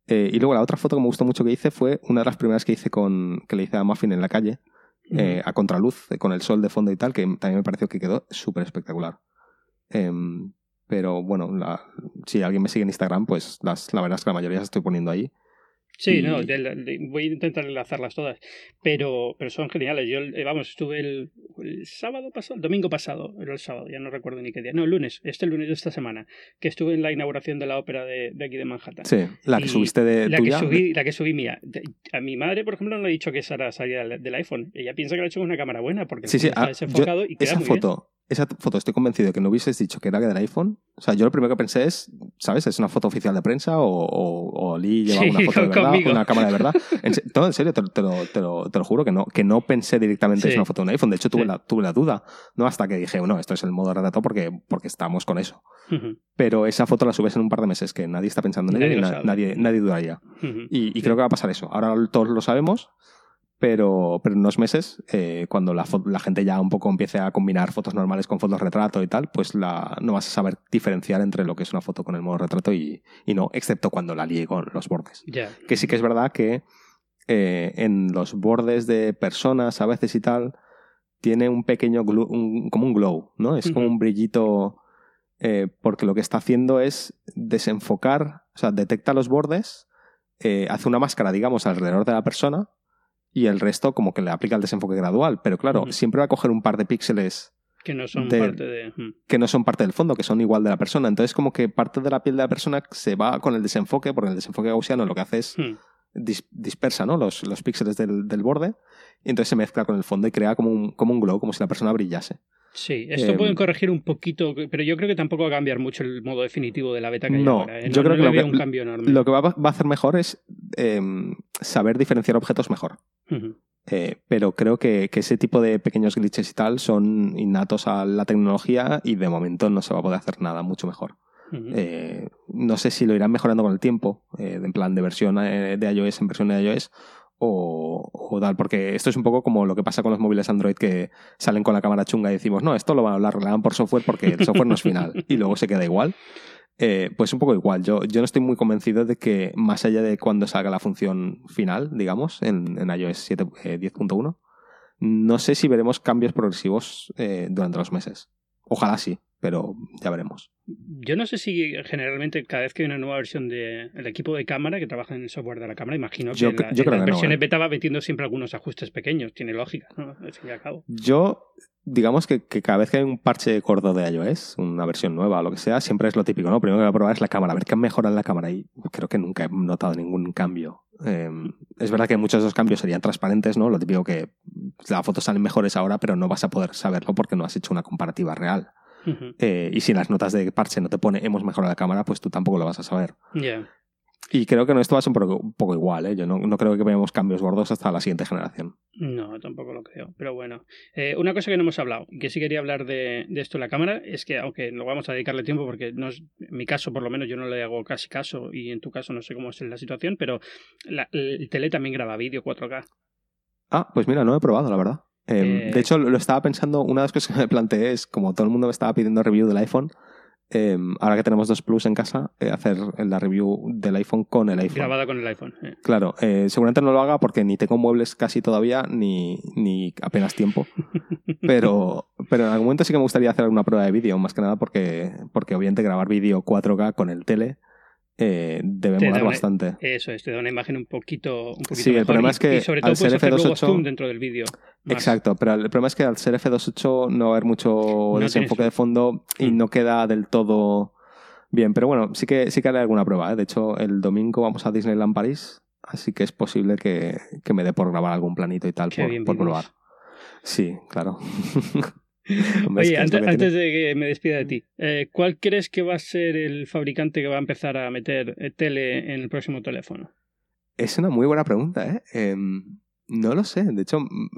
Eh, y luego la otra foto que me gustó mucho que hice fue una de las primeras que hice con que le hice a Muffin en la calle, eh, a contraluz, eh, con el sol de fondo y tal, que también me pareció que quedó súper espectacular. Em, pero bueno, la- si alguien me sigue en Instagram, pues las, la verdad es que la mayoría las estoy poniendo ahí. Sí, Y- no, de- de- voy a intentar enlazarlas todas, pero, pero son geniales. Yo, eh, vamos, estuve el, el sábado pasado, el domingo pasado, era el sábado, ya no recuerdo ni qué día. No, el lunes, este lunes de esta semana, que estuve en la inauguración de la ópera de, de aquí de Manhattan. Sí, la que Y subiste de La que, subí, la que subí mía. A mi madre, por ejemplo, no le he dicho que esa era salida del, iPhone. Ella piensa que lo he hecho con una cámara buena porque Sí, sí, fondo está ah, desenfocado y queda esa muy bien. Esa foto estoy convencido de que no hubieses dicho que era del iPhone. O sea, yo lo primero que pensé es, ¿sabes? ¿Es una foto oficial de prensa o, o, o Lee lleva Sí, una foto de verdad conmigo. una cámara de verdad? En, no, en serio, te, te lo, te, lo, te lo juro que no, que no pensé directamente Sí. es una foto de un iPhone. De hecho, tuve, Sí. la, tuve la duda, ¿no? Hasta que dije, bueno, esto es el modo retrato porque, porque estamos con eso. Ujú, Pero esa foto la subes en un par de meses, que nadie está pensando en Nadie ella y lo na- sabe. nadie, nadie dudaría. ujú. Y, y Sí. creo que va a pasar eso. Ahora todos lo sabemos, pero, pero en unos meses, eh, cuando la, la gente ya un poco empiece a combinar fotos normales con fotos retrato y tal, pues la, no vas a saber diferenciar entre lo que es una foto con el modo retrato y, y no, excepto cuando la líe con los bordes. Que sí que es verdad que eh, en los bordes de personas a veces y tal, tiene un pequeño glu- un- como un glow, ¿no? Es como un brillito, eh, porque lo que está haciendo es desenfocar, o sea, detecta los bordes, eh, hace una máscara, digamos, alrededor de la persona y el resto como que le aplica el desenfoque gradual. Pero claro, siempre va a coger un par de píxeles Que no son de- parte de. que no son parte del fondo, que son igual de la persona. Entonces como que parte de la piel de la persona se va con el desenfoque, porque el desenfoque gaussiano lo que hace es dis- dispersa ¿no? los, los píxeles del, del borde y entonces se mezcla con el fondo y crea como un, como un glow, como si la persona brillase. Sí, esto Em, pueden corregir un poquito, pero yo creo que tampoco va a cambiar mucho el modo definitivo de la beta que hay No, ahora. ¿eh? yo creo no que lo que- un cambio enorme. Lo que va, va a hacer mejor es em, saber diferenciar objetos mejor. Eh, pero creo que, que ese tipo de pequeños glitches y tal son innatos a la tecnología y de momento no se va a poder hacer nada mucho mejor. Eh, no sé si lo irán mejorando con el tiempo, eh, en plan de versión de iOS en versión de iOS o, o tal, porque esto es un poco como lo que pasa con los móviles Android que salen con la cámara chunga y decimos, no, esto lo van a arreglar por software porque el software no es final y luego se queda igual. Eh, pues un poco igual. Yo, yo no estoy muy convencido de que más allá de cuando salga la función final, digamos, en, en iOS 7, eh, 10.1, no sé si veremos cambios progresivos eh, durante los meses. Ojalá sí, pero ya veremos. Yo no sé si generalmente cada vez que hay una nueva versión del equipo de cámara que trabaja en el software de la cámara, imagino que Yo la- yo en las que no, versiones ¿eh? beta va metiendo siempre algunos ajustes pequeños. Tiene lógica, ¿no? Al fin y al cabo. Yo, digamos que, que cada vez que hay un parche gordo de iOS, una versión nueva o lo que sea, siempre es lo típico, ¿no? Primero que voy a probar es la cámara, a ver qué han mejorado en la cámara y creo que nunca he notado ningún cambio. Eh, es verdad que muchos de esos cambios serían transparentes, ¿no? Lo típico que las fotos salen mejores ahora, pero no vas a poder saberlo porque no has hecho una comparativa real. Eh, y si en las notas de parche no te pone hemos mejorado la cámara, pues tú tampoco lo vas a saber. Ya. Y creo que no, esto va a ser un poco, un poco igual, ¿eh? Yo no, no creo que veamos cambios gordos hasta la siguiente generación. No, tampoco lo creo. Pero bueno, Eh, una cosa que no hemos hablado y que sí quería hablar de, de esto en la cámara es que, aunque no vamos a dedicarle tiempo porque no es, en mi caso por lo menos yo no le hago casi caso y en tu caso no sé cómo es la situación, pero la- el tele también graba vídeo 4K. Ah, pues mira, no he probado, la verdad. Eh, Eh, de hecho, lo estaba pensando, una de las cosas que me planteé es, como todo el mundo me estaba pidiendo review del iPhone, eh, ahora que tenemos dos Plus en casa, eh, hacer la review del iPhone con el iPhone. Grabada con el iPhone. eh. Claro, eh, seguramente no lo haga porque ni tengo muebles casi todavía, ni, ni apenas tiempo. Pero, pero en algún momento sí que me gustaría hacer alguna prueba de vídeo, más que nada porque, porque obviamente grabar vídeo 4K con el tele eh, debe molar una- bastante. Eso es, te da una imagen un poquito, un poquito Sí, el problema y- es que y sobre todo al ser puedes hacer luego F28 zoom dentro del vídeo. Exacto, pero el problema es que al ser F28 no va a haber mucho No desenfoque de fondo y Mm. no queda del todo bien. Pero bueno, sí que, sí que haré alguna prueba. ¿eh? De hecho, el domingo vamos a Disneyland París, así que es posible que, que me dé por grabar algún planito y tal Qué por, bien por probar. Sí, claro. Oye, antes, de que me despida de ti, eh, ¿cuál crees que va a ser el fabricante que va a empezar a meter eh, tele en el próximo teléfono? Es una muy buena pregunta, ¿eh? Em, no lo sé. De hecho, mm,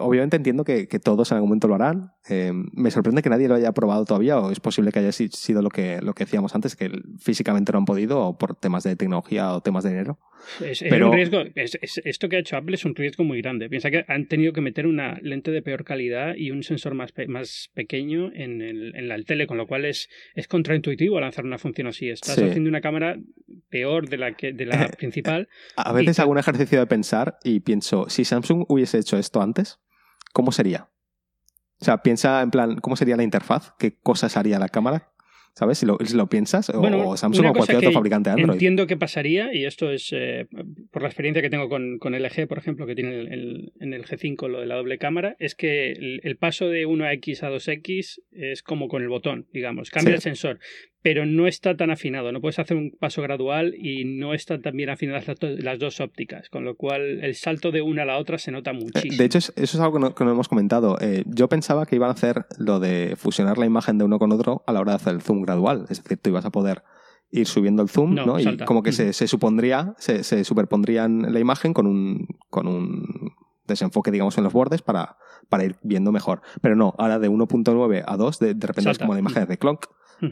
obviamente entiendo que, que todos en algún momento lo harán. Em, me sorprende que nadie lo haya probado todavía, o es posible que haya si- sido lo que, lo que decíamos antes, que físicamente no han podido, o por temas de tecnología o temas de dinero. Es, un riesgo, es- es- esto que ha hecho Apple es un riesgo muy grande. Piensa que han tenido que meter una lente de peor calidad y un sensor más, pe- más pequeño en, el, en la tele, con lo cual es, es contraintuitivo lanzar una función así. Estás Sí. haciendo una cámara peor de la, que, de la principal. A veces Y- hago un ejercicio de pensar y pienso, si Samsung hubiese hecho esto antes, ¿cómo sería? O sea, piensa en plan, ¿cómo sería la interfaz? ¿Qué cosas haría la cámara? ¿Sabes? Si lo, si lo piensas, o- Bueno, o Samsung o cualquier otro fabricante de Android. Entiendo que pasaría, y esto es eh, por la experiencia que tengo con, con LG, por ejemplo, que tiene el- el- en el G5 lo de la doble cámara, es que el, el paso de 1X a 2X es como con el botón, digamos, cambia Sí. el sensor, pero no está tan afinado, no puedes hacer un paso gradual y no están tan bien afinadas las, do- las dos ópticas, con lo cual el salto de una a la otra se nota Eh, muchísimo. De hecho, es- eso es algo que no, que no hemos comentado. Eh, yo pensaba que iban a hacer lo de fusionar la imagen de uno con otro a la hora de hacer el zoom gradual. Es decir, tú ibas a poder ir subiendo el zoom, No, ¿no? Y como que Mm. se, se supondría, se, se superpondrían la imagen con un, con un desenfoque, digamos, en los bordes para, para ir viendo mejor. Pero no, ahora de 1.9 a 2, de, de repente es como la imagen de clonk.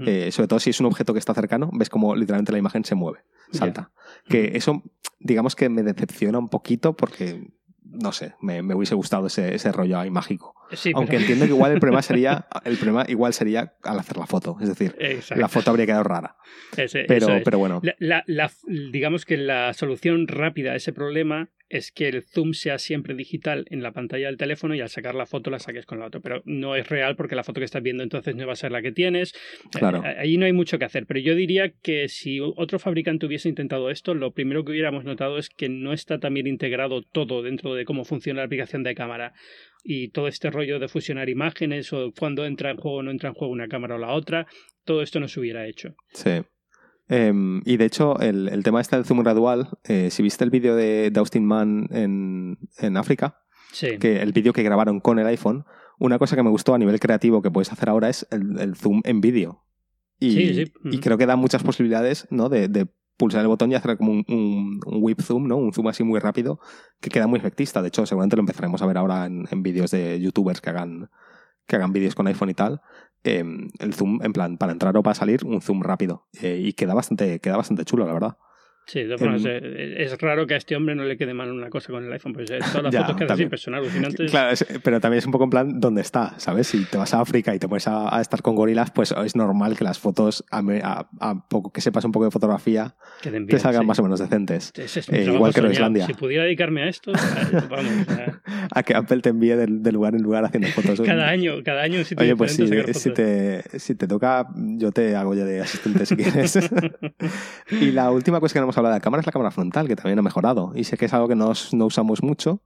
Eh, sobre todo si es un objeto que está cercano, ves como literalmente la imagen se mueve, salta. Que eso, digamos que me decepciona un poquito porque, no sé, me, me hubiese gustado ese, ese rollo ahí mágico. Sí, Aunque pero- entiendo que igual el problema sería, el problema igual sería al hacer la foto. Es decir, Exacto. la foto habría quedado rara. Ese- Pero, es. pero bueno, La, la- la- digamos que la solución rápida a ese problema es que el zoom sea siempre digital en la pantalla del teléfono y al sacar la foto la saques con la otra. Pero no es real porque la foto que estás viendo entonces no va a ser la que tienes. Claro. Eh, ahí no hay mucho que hacer. Pero yo diría que si otro fabricante hubiese intentado esto, lo primero que hubiéramos notado es que no está tan bien integrado todo dentro de cómo funciona la aplicación de cámara. Y todo este rollo de fusionar imágenes o cuando entra en juego o no entra en juego una cámara o la otra, todo esto no se hubiera hecho. sí. Em, y de hecho, el, el tema este del zoom gradual, eh, si viste el vídeo de, de Austin Mann en, en África, Sí. que el vídeo que grabaron con el iPhone, una cosa que me gustó a nivel creativo que puedes hacer ahora es el, el zoom en vídeo. Y, Sí, sí. y Ujú. creo que da muchas posibilidades ¿no? de, de pulsar el botón y hacer como un, un, un whip zoom, ¿no? un zoom así muy rápido, que queda muy efectista. De hecho, seguramente lo empezaremos a ver ahora en, en vídeos de youtubers que hagan, que hagan vídeos con iPhone y tal. Eh, el zoom, en plan, para entrar o para salir, un zoom rápido. Eh, y queda bastante, queda bastante chulo, la verdad. Sí, formas, Em, eh, es raro que a este hombre no le quede mal una cosa con el iPhone, pues eh, todas las Ya, fotos que hace siempre son alucinantes. Claro, es- pero también es un poco en plan dónde está, ¿sabes? Si te vas a África y te pones a, a estar con gorilas, pues es normal que las fotos, a, a- a poco que sepas un poco de fotografía, te salgan sí. más o menos decentes. Es Eh, igual que en. Islandia. Si pudiera dedicarme a esto, eh, vamos, A que Apple te envíe de, de lugar en lugar haciendo fotos. cada año, cada año un sitio Oye, pues si fotos. te, si te toca, yo te hago ya de asistente si quieres. y la última cosa que no hemos hablado de la cámara es la cámara frontal, que también ha mejorado. Y sé que es algo que no, no usamos mucho.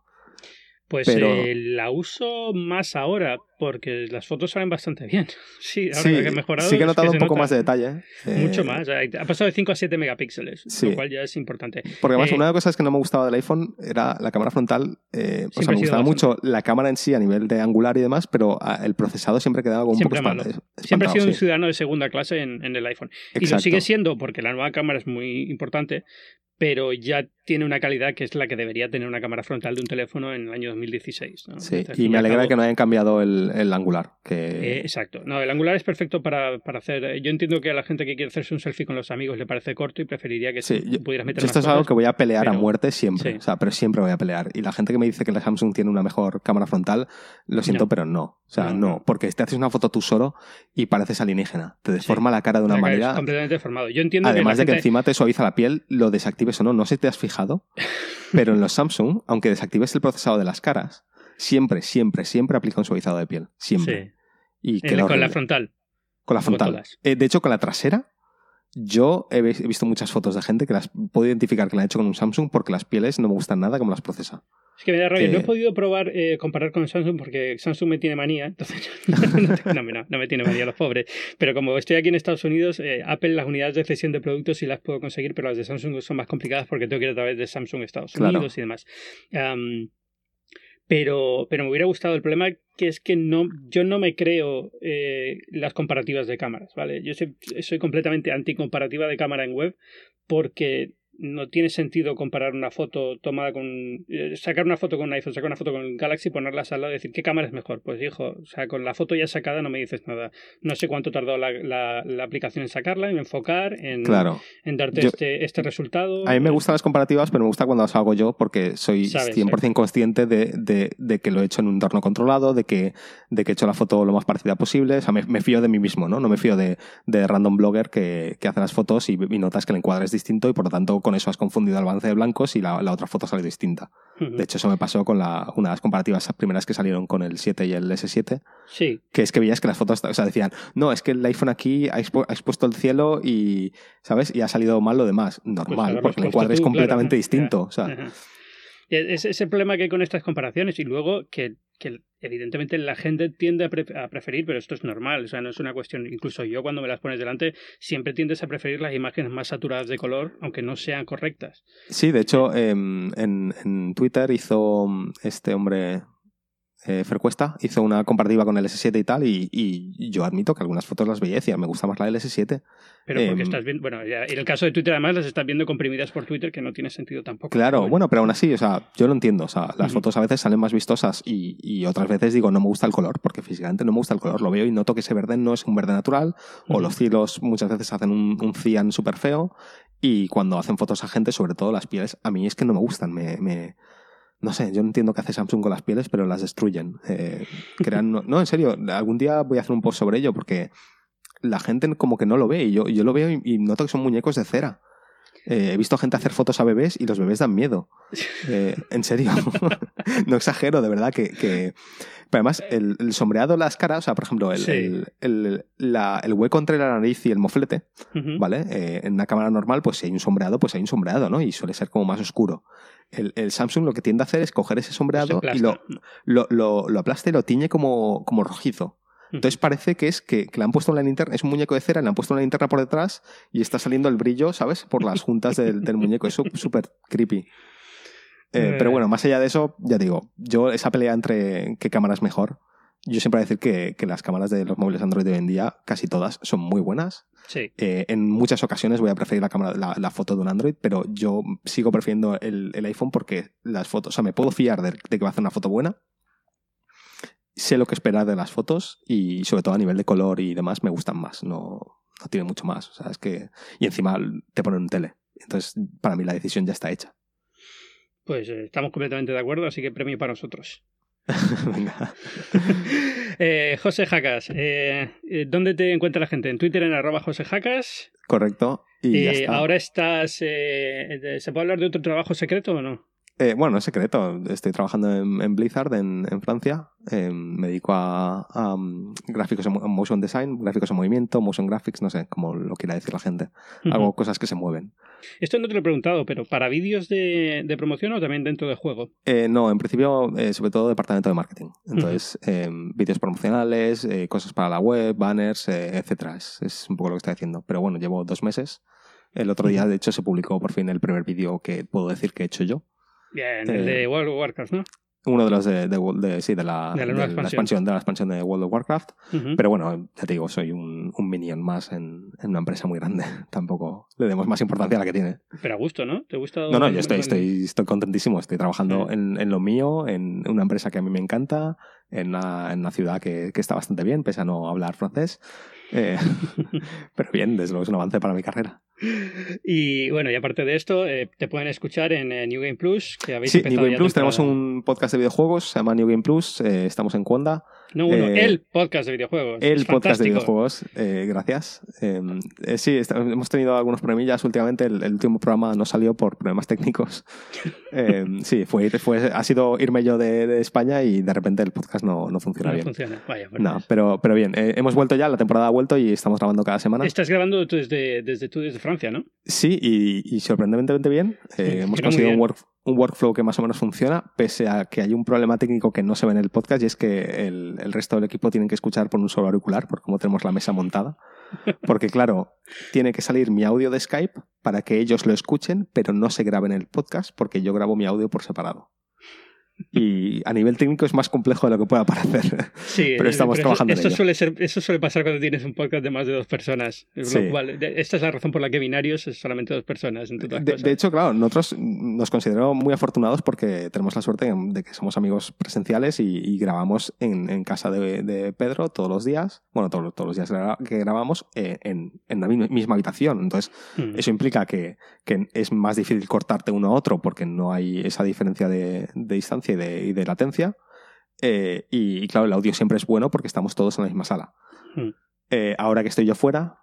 Pues Pero- eh, la uso más ahora porque las fotos salen bastante bien. Sí, ahora Sí, que he mejorado. sí que he es notado un poco nota más de detalle. eh, Mucho más. Ha pasado de 5 a 7 megapíxeles, Sí. lo cual ya es importante. Porque además, Eh, una de las cosas que no me gustaba del iPhone era la cámara frontal. eh, o sea, ha me gustaba bastante. mucho la cámara en sí a nivel de angular y demás, pero ah, el procesado siempre quedaba como un Siempre poco malo. espant- Siempre he sido espantado, un ciudadano de segunda clase en, en el iPhone. Y lo sigue siendo porque la nueva cámara es muy importante, pero ya tiene una calidad que es la que debería tener una cámara frontal de un teléfono en el año 2016. ¿no? Sí, Entonces, y me al alegra cabo- que no hayan cambiado el, el angular. Eh, Que... exacto. No, el angular es perfecto para, para hacer. eh, Yo entiendo que a la gente que quiere hacerse un selfie con los amigos le parece corto y preferiría que Sí, si yo- pudieras meter Yo más esto es algo que voy a pelear a muerte siempre. sí. O sea, pero siempre voy a pelear. Y la gente que me dice que la Samsung tiene una mejor cámara frontal, lo siento, No. pero no. O sea, No, no, no. Porque te haces una foto tú solo y pareces alienígena. Te deforma la cara de una La cara es manera. completamente deformado. Yo entiendo Además que de que encima te suaviza la piel, lo desactives o no, no sé si te has fijado, pero en los Samsung, aunque desactives el procesado de las caras, siempre, siempre, siempre aplica un suavizado de piel. Siempre. Sí. Y queda con la frontal. Con la frontal. Eh, de hecho, con la trasera, yo he, vi- he visto muchas fotos de gente que las puedo identificar que la han hecho con un Samsung porque las pieles no me gustan nada como las procesa. Es que me da rabia. Que- No he podido probar, eh, comparar con Samsung porque Samsung me tiene manía. Entonces, no, no, me tiene manía los pobres. Pero como estoy aquí en Estados Unidos, eh, Apple, las unidades de cesión de productos sí las puedo conseguir, pero las de Samsung son más complicadas porque tengo que ir a través de Samsung Estados Claro. Unidos y demás. Pero, pero me hubiera gustado. El problema que es que no, yo no me creo eh, las comparativas de cámaras, ¿vale? Yo soy, soy completamente anticomparativa de cámara en web porque no tiene sentido comparar una foto tomada con... eh, sacar una foto con un iPhone, sacar una foto con el Galaxy, ponerlas al lado y decir qué cámara es mejor. Pues hijo, o sea, con la foto ya sacada no me dices nada. No sé cuánto tardó la, la, la aplicación en sacarla, en enfocar, en, Claro. en darte Yo- este, este resultado. A mí me gustan las comparativas, pero me gusta cuando las hago yo porque soy Sabes, 100% consciente de, de- de que lo he hecho en un entorno controlado, de que, de que he hecho la foto lo más parecida posible. O sea, me, me fío de mí mismo, ¿no? No me fío de, de random blogger que, que hace las fotos y, y notas que el encuadre es distinto y por lo tanto con eso has confundido el balance de blancos y la, la otra foto sale distinta. De hecho, eso me pasó con la, una de las comparativas primeras que salieron con el 7 y el S7, Sí, que es que veías que las fotos, o sea, decían, no, es que el iPhone aquí ha, expu- ha expuesto el cielo y, ¿sabes? Y ha salido mal lo demás. Normal, haberlo porque el encuadre es completamente claro. distinto. O sea, Ajá. Es es el problema que hay con estas comparaciones y luego que, que evidentemente la gente tiende a, pre- a preferir, pero esto es normal, o sea, no es una cuestión, incluso yo cuando me las pones delante, siempre tiendes a preferir las imágenes más saturadas de color, aunque no sean correctas. Sí, de hecho, em, en, Twitter hizo mm, este hombre, eh, Fercuesta, hizo una comparativa con el S7 y tal, y, y yo admito que algunas fotos las veía y decía, me gusta más la del S7. Pero porque Em, estás viendo, bueno, ya- en el caso de Twitter además las estás viendo comprimidas por Twitter, que no tiene sentido tampoco. Claro, Pero bueno, pero aún así, o sea, yo lo entiendo. O sea, las Ujú. fotos a veces salen más vistosas y, y otras veces digo, no me gusta el color, porque físicamente no me gusta el color. Lo veo y noto que ese verde no es un verde natural, o los cielos muchas veces hacen un, un cian súper feo, y cuando hacen fotos a gente, sobre todo las pieles, a mí es que no me gustan. Me, me- no sé, yo no entiendo qué hace Samsung con las pieles, pero las destruyen. Eh, crean- no, no, en serio, algún día voy a hacer un post sobre ello, porque la gente como que no lo ve, y yo, yo lo veo y, y noto que son muñecos de cera. Eh, he visto gente hacer fotos a bebés y los bebés dan miedo. Eh, en serio. no exagero, de verdad, que... que- Pero además, el, el sombreado, las caras, o sea, por ejemplo, el, Sí. el, el- la- el hueco entre la nariz y el moflete. ¿vale? Eh, en una cámara normal, pues si hay un sombreado, pues hay un sombreado, ¿no? Y suele ser como más oscuro. El, el Samsung lo que tiende a hacer es coger ese se sombreado y lo, lo, lo, lo aplasta y lo tiñe como, como rojizo. Entonces parece que es que, que le han puesto una linterna, es un muñeco de cera, le han puesto una linterna por detrás y está saliendo el brillo, ¿sabes? Por las juntas del, del muñeco. Es sú- súper creepy. Eh, Eh. pero bueno, más allá de eso, ya digo, yo esa pelea entre qué cámara es mejor, yo siempre voy a decir que, que las cámaras de los móviles Android de hoy en día, casi todas, son muy buenas. Sí. Eh, en muchas ocasiones voy a preferir la cámara, la, la foto de un Android, pero yo sigo prefiriendo el, el iPhone porque las fotos, o sea, me puedo fiar de, de que va a hacer una foto buena. Sé lo que esperar de las fotos y sobre todo a nivel de color y demás me gustan más. No, no tiene mucho más. O sea, es que. Y encima te ponen un tele. Entonces, para mí la decisión ya está hecha. Pues eh, estamos completamente de acuerdo, así que premio para nosotros. Venga. Eh, José Jacas, eh, eh, ¿dónde te encuentra la gente? En Twitter en arroba José Jacas. Correcto. Y ya está. ahora estás... ¿Se puede hablar de otro trabajo secreto o no? Eh, bueno, es secreto. Estoy trabajando en, en Blizzard, en, en Francia. Eh, me dedico a, a, um, gráficos en mo- motion design, gráficos en movimiento, motion graphics, no sé, como lo quiera decir la gente. Hago Ujú. cosas que se mueven. Esto no te lo he preguntado, pero ¿para vídeos de, de promoción o también dentro del juego? Eh, no, en principio, eh, sobre todo departamento de marketing. Entonces, eh, vídeos promocionales, cosas para la web, banners, etcétera. Es, es un poco lo que estoy haciendo. Pero bueno, llevo dos meses. El otro día, de hecho, se publicó por fin el primer vídeo que puedo decir que he hecho yo. Bien, el de World of Warcraft, ¿no? Uno de los de, de, de- sí, de la, De la nueva de la expansión. de la expansión de World of Warcraft. Pero bueno, ya te digo, soy un, un minion más en, en una empresa muy grande. Tampoco le demos más importancia a la que tiene. Pero a gusto, ¿no? ¿Te gusta? No, no, yo estoy, estoy, estoy contentísimo. Estoy trabajando en, en lo mío, en una empresa que a mí me encanta, en una, en una ciudad que, que está bastante bien, pese a no hablar francés. Eh, pero bien, desde luego es un avance para mi carrera. Y bueno, y aparte de esto, eh, te pueden escuchar en eh, New Game Plus, que habéis Sí, empezado New Game Plus, tenemos un podcast de videojuegos, se llama New Game Plus, estamos en Cuonda. No uno, eh, el podcast de videojuegos. El Es podcast de videojuegos, eh, gracias. Eh, eh, sí, está- hemos tenido algunos problemillas últimamente. El, el último programa no salió por problemas técnicos. Eh, sí, fue, fue, ha sido irme yo de, de España y de repente el podcast no, no funciona No bien. funciona. Vaya, pues No, pero, pero bien, hemos vuelto ya, la temporada ha vuelto y estamos grabando cada semana. Estás grabando desde, desde tú desde Francia, ¿no? Sí, y, y sorprendentemente bien. Hemos conseguido un, work- un workflow que más o menos funciona, pese a que hay un problema técnico que no se ve en el podcast y es que el, el resto del equipo tienen que escuchar por un solo auricular, por cómo tenemos la mesa montada. Porque claro, tiene que salir mi audio de Skype para que ellos lo escuchen, pero no se grabe en el podcast porque yo grabo mi audio por separado. Y a nivel técnico es más complejo de lo que pueda parecer. Sí, Pero estamos eso- trabajando en ello. suele ser, eso suele pasar cuando tienes un podcast de más de dos personas. Lo cual- esta es la razón por la que binarios es solamente dos personas. entre otras De, cosas. de hecho, claro, nosotros nos consideramos muy afortunados porque tenemos la suerte de que somos amigos presenciales y, y grabamos en, en casa de, de Pedro todos los días, bueno, todos, todos los días que grabamos eh, en, en la mi- misma habitación. Entonces, Mm. eso implica que, que es más difícil cortarte uno a otro porque no hay esa diferencia de, de distancia y de, y de latencia. Eh, y, y claro, el audio siempre es bueno porque estamos todos en la misma sala. Mm. Eh, ahora que estoy yo fuera,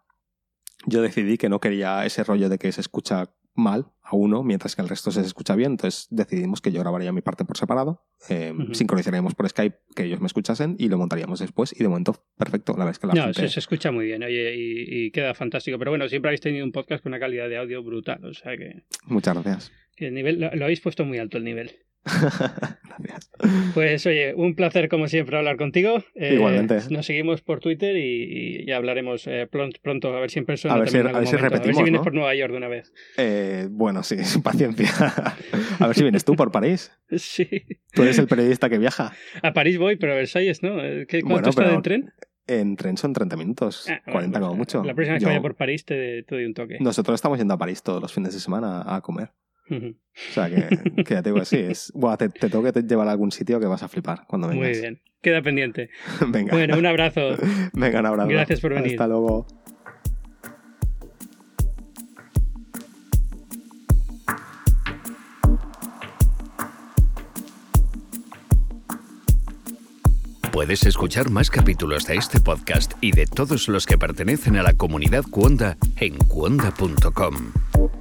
yo decidí que no quería ese rollo de que se escucha mal a uno mientras que el resto se escucha bien. Entonces decidimos que yo grabaría mi parte por separado, eh, sincronizaríamos por Skype que ellos me escuchasen y lo montaríamos después. Y de momento, perfecto. La verdad es que la No, gente- se, se escucha muy bien oye, y, y queda fantástico. Pero bueno, siempre habéis tenido un podcast con una calidad de audio brutal. O sea que, Muchas gracias. que el nivel, lo, lo habéis puesto muy alto el nivel. Gracias. Pues oye, un placer como siempre hablar contigo. Eh, Igualmente. Nos seguimos por Twitter y, y ya hablaremos eh, pronto, a ver si en persona. A ver si- a ver si repetimos, vienes ¿no? por Nueva York de una vez. Eh, bueno, sí, paciencia. a ver si vienes tú por París. Sí. Tú eres el periodista que viaja. A París voy, pero a Versalles, ¿no? ¿Qué, ¿Cuánto Bueno, está pero- de tren? En tren son 30 minutos, Ah, bueno, 40 pues, como mucho. La próxima vez que Yo- vaya por París te, te doy un toque. Nosotros estamos yendo a París todos los fines de semana a comer. O sea que, que ya te digo así, es, buah, te, te tengo que te llevar a algún sitio que vas a flipar cuando vengas. Muy bien. Queda pendiente. Venga. Bueno, un abrazo. Venga, un abrazo. Gracias por venir. Hasta luego. Puedes escuchar más capítulos de este podcast y de todos los que pertenecen a la comunidad Cuonda en cuonda.com.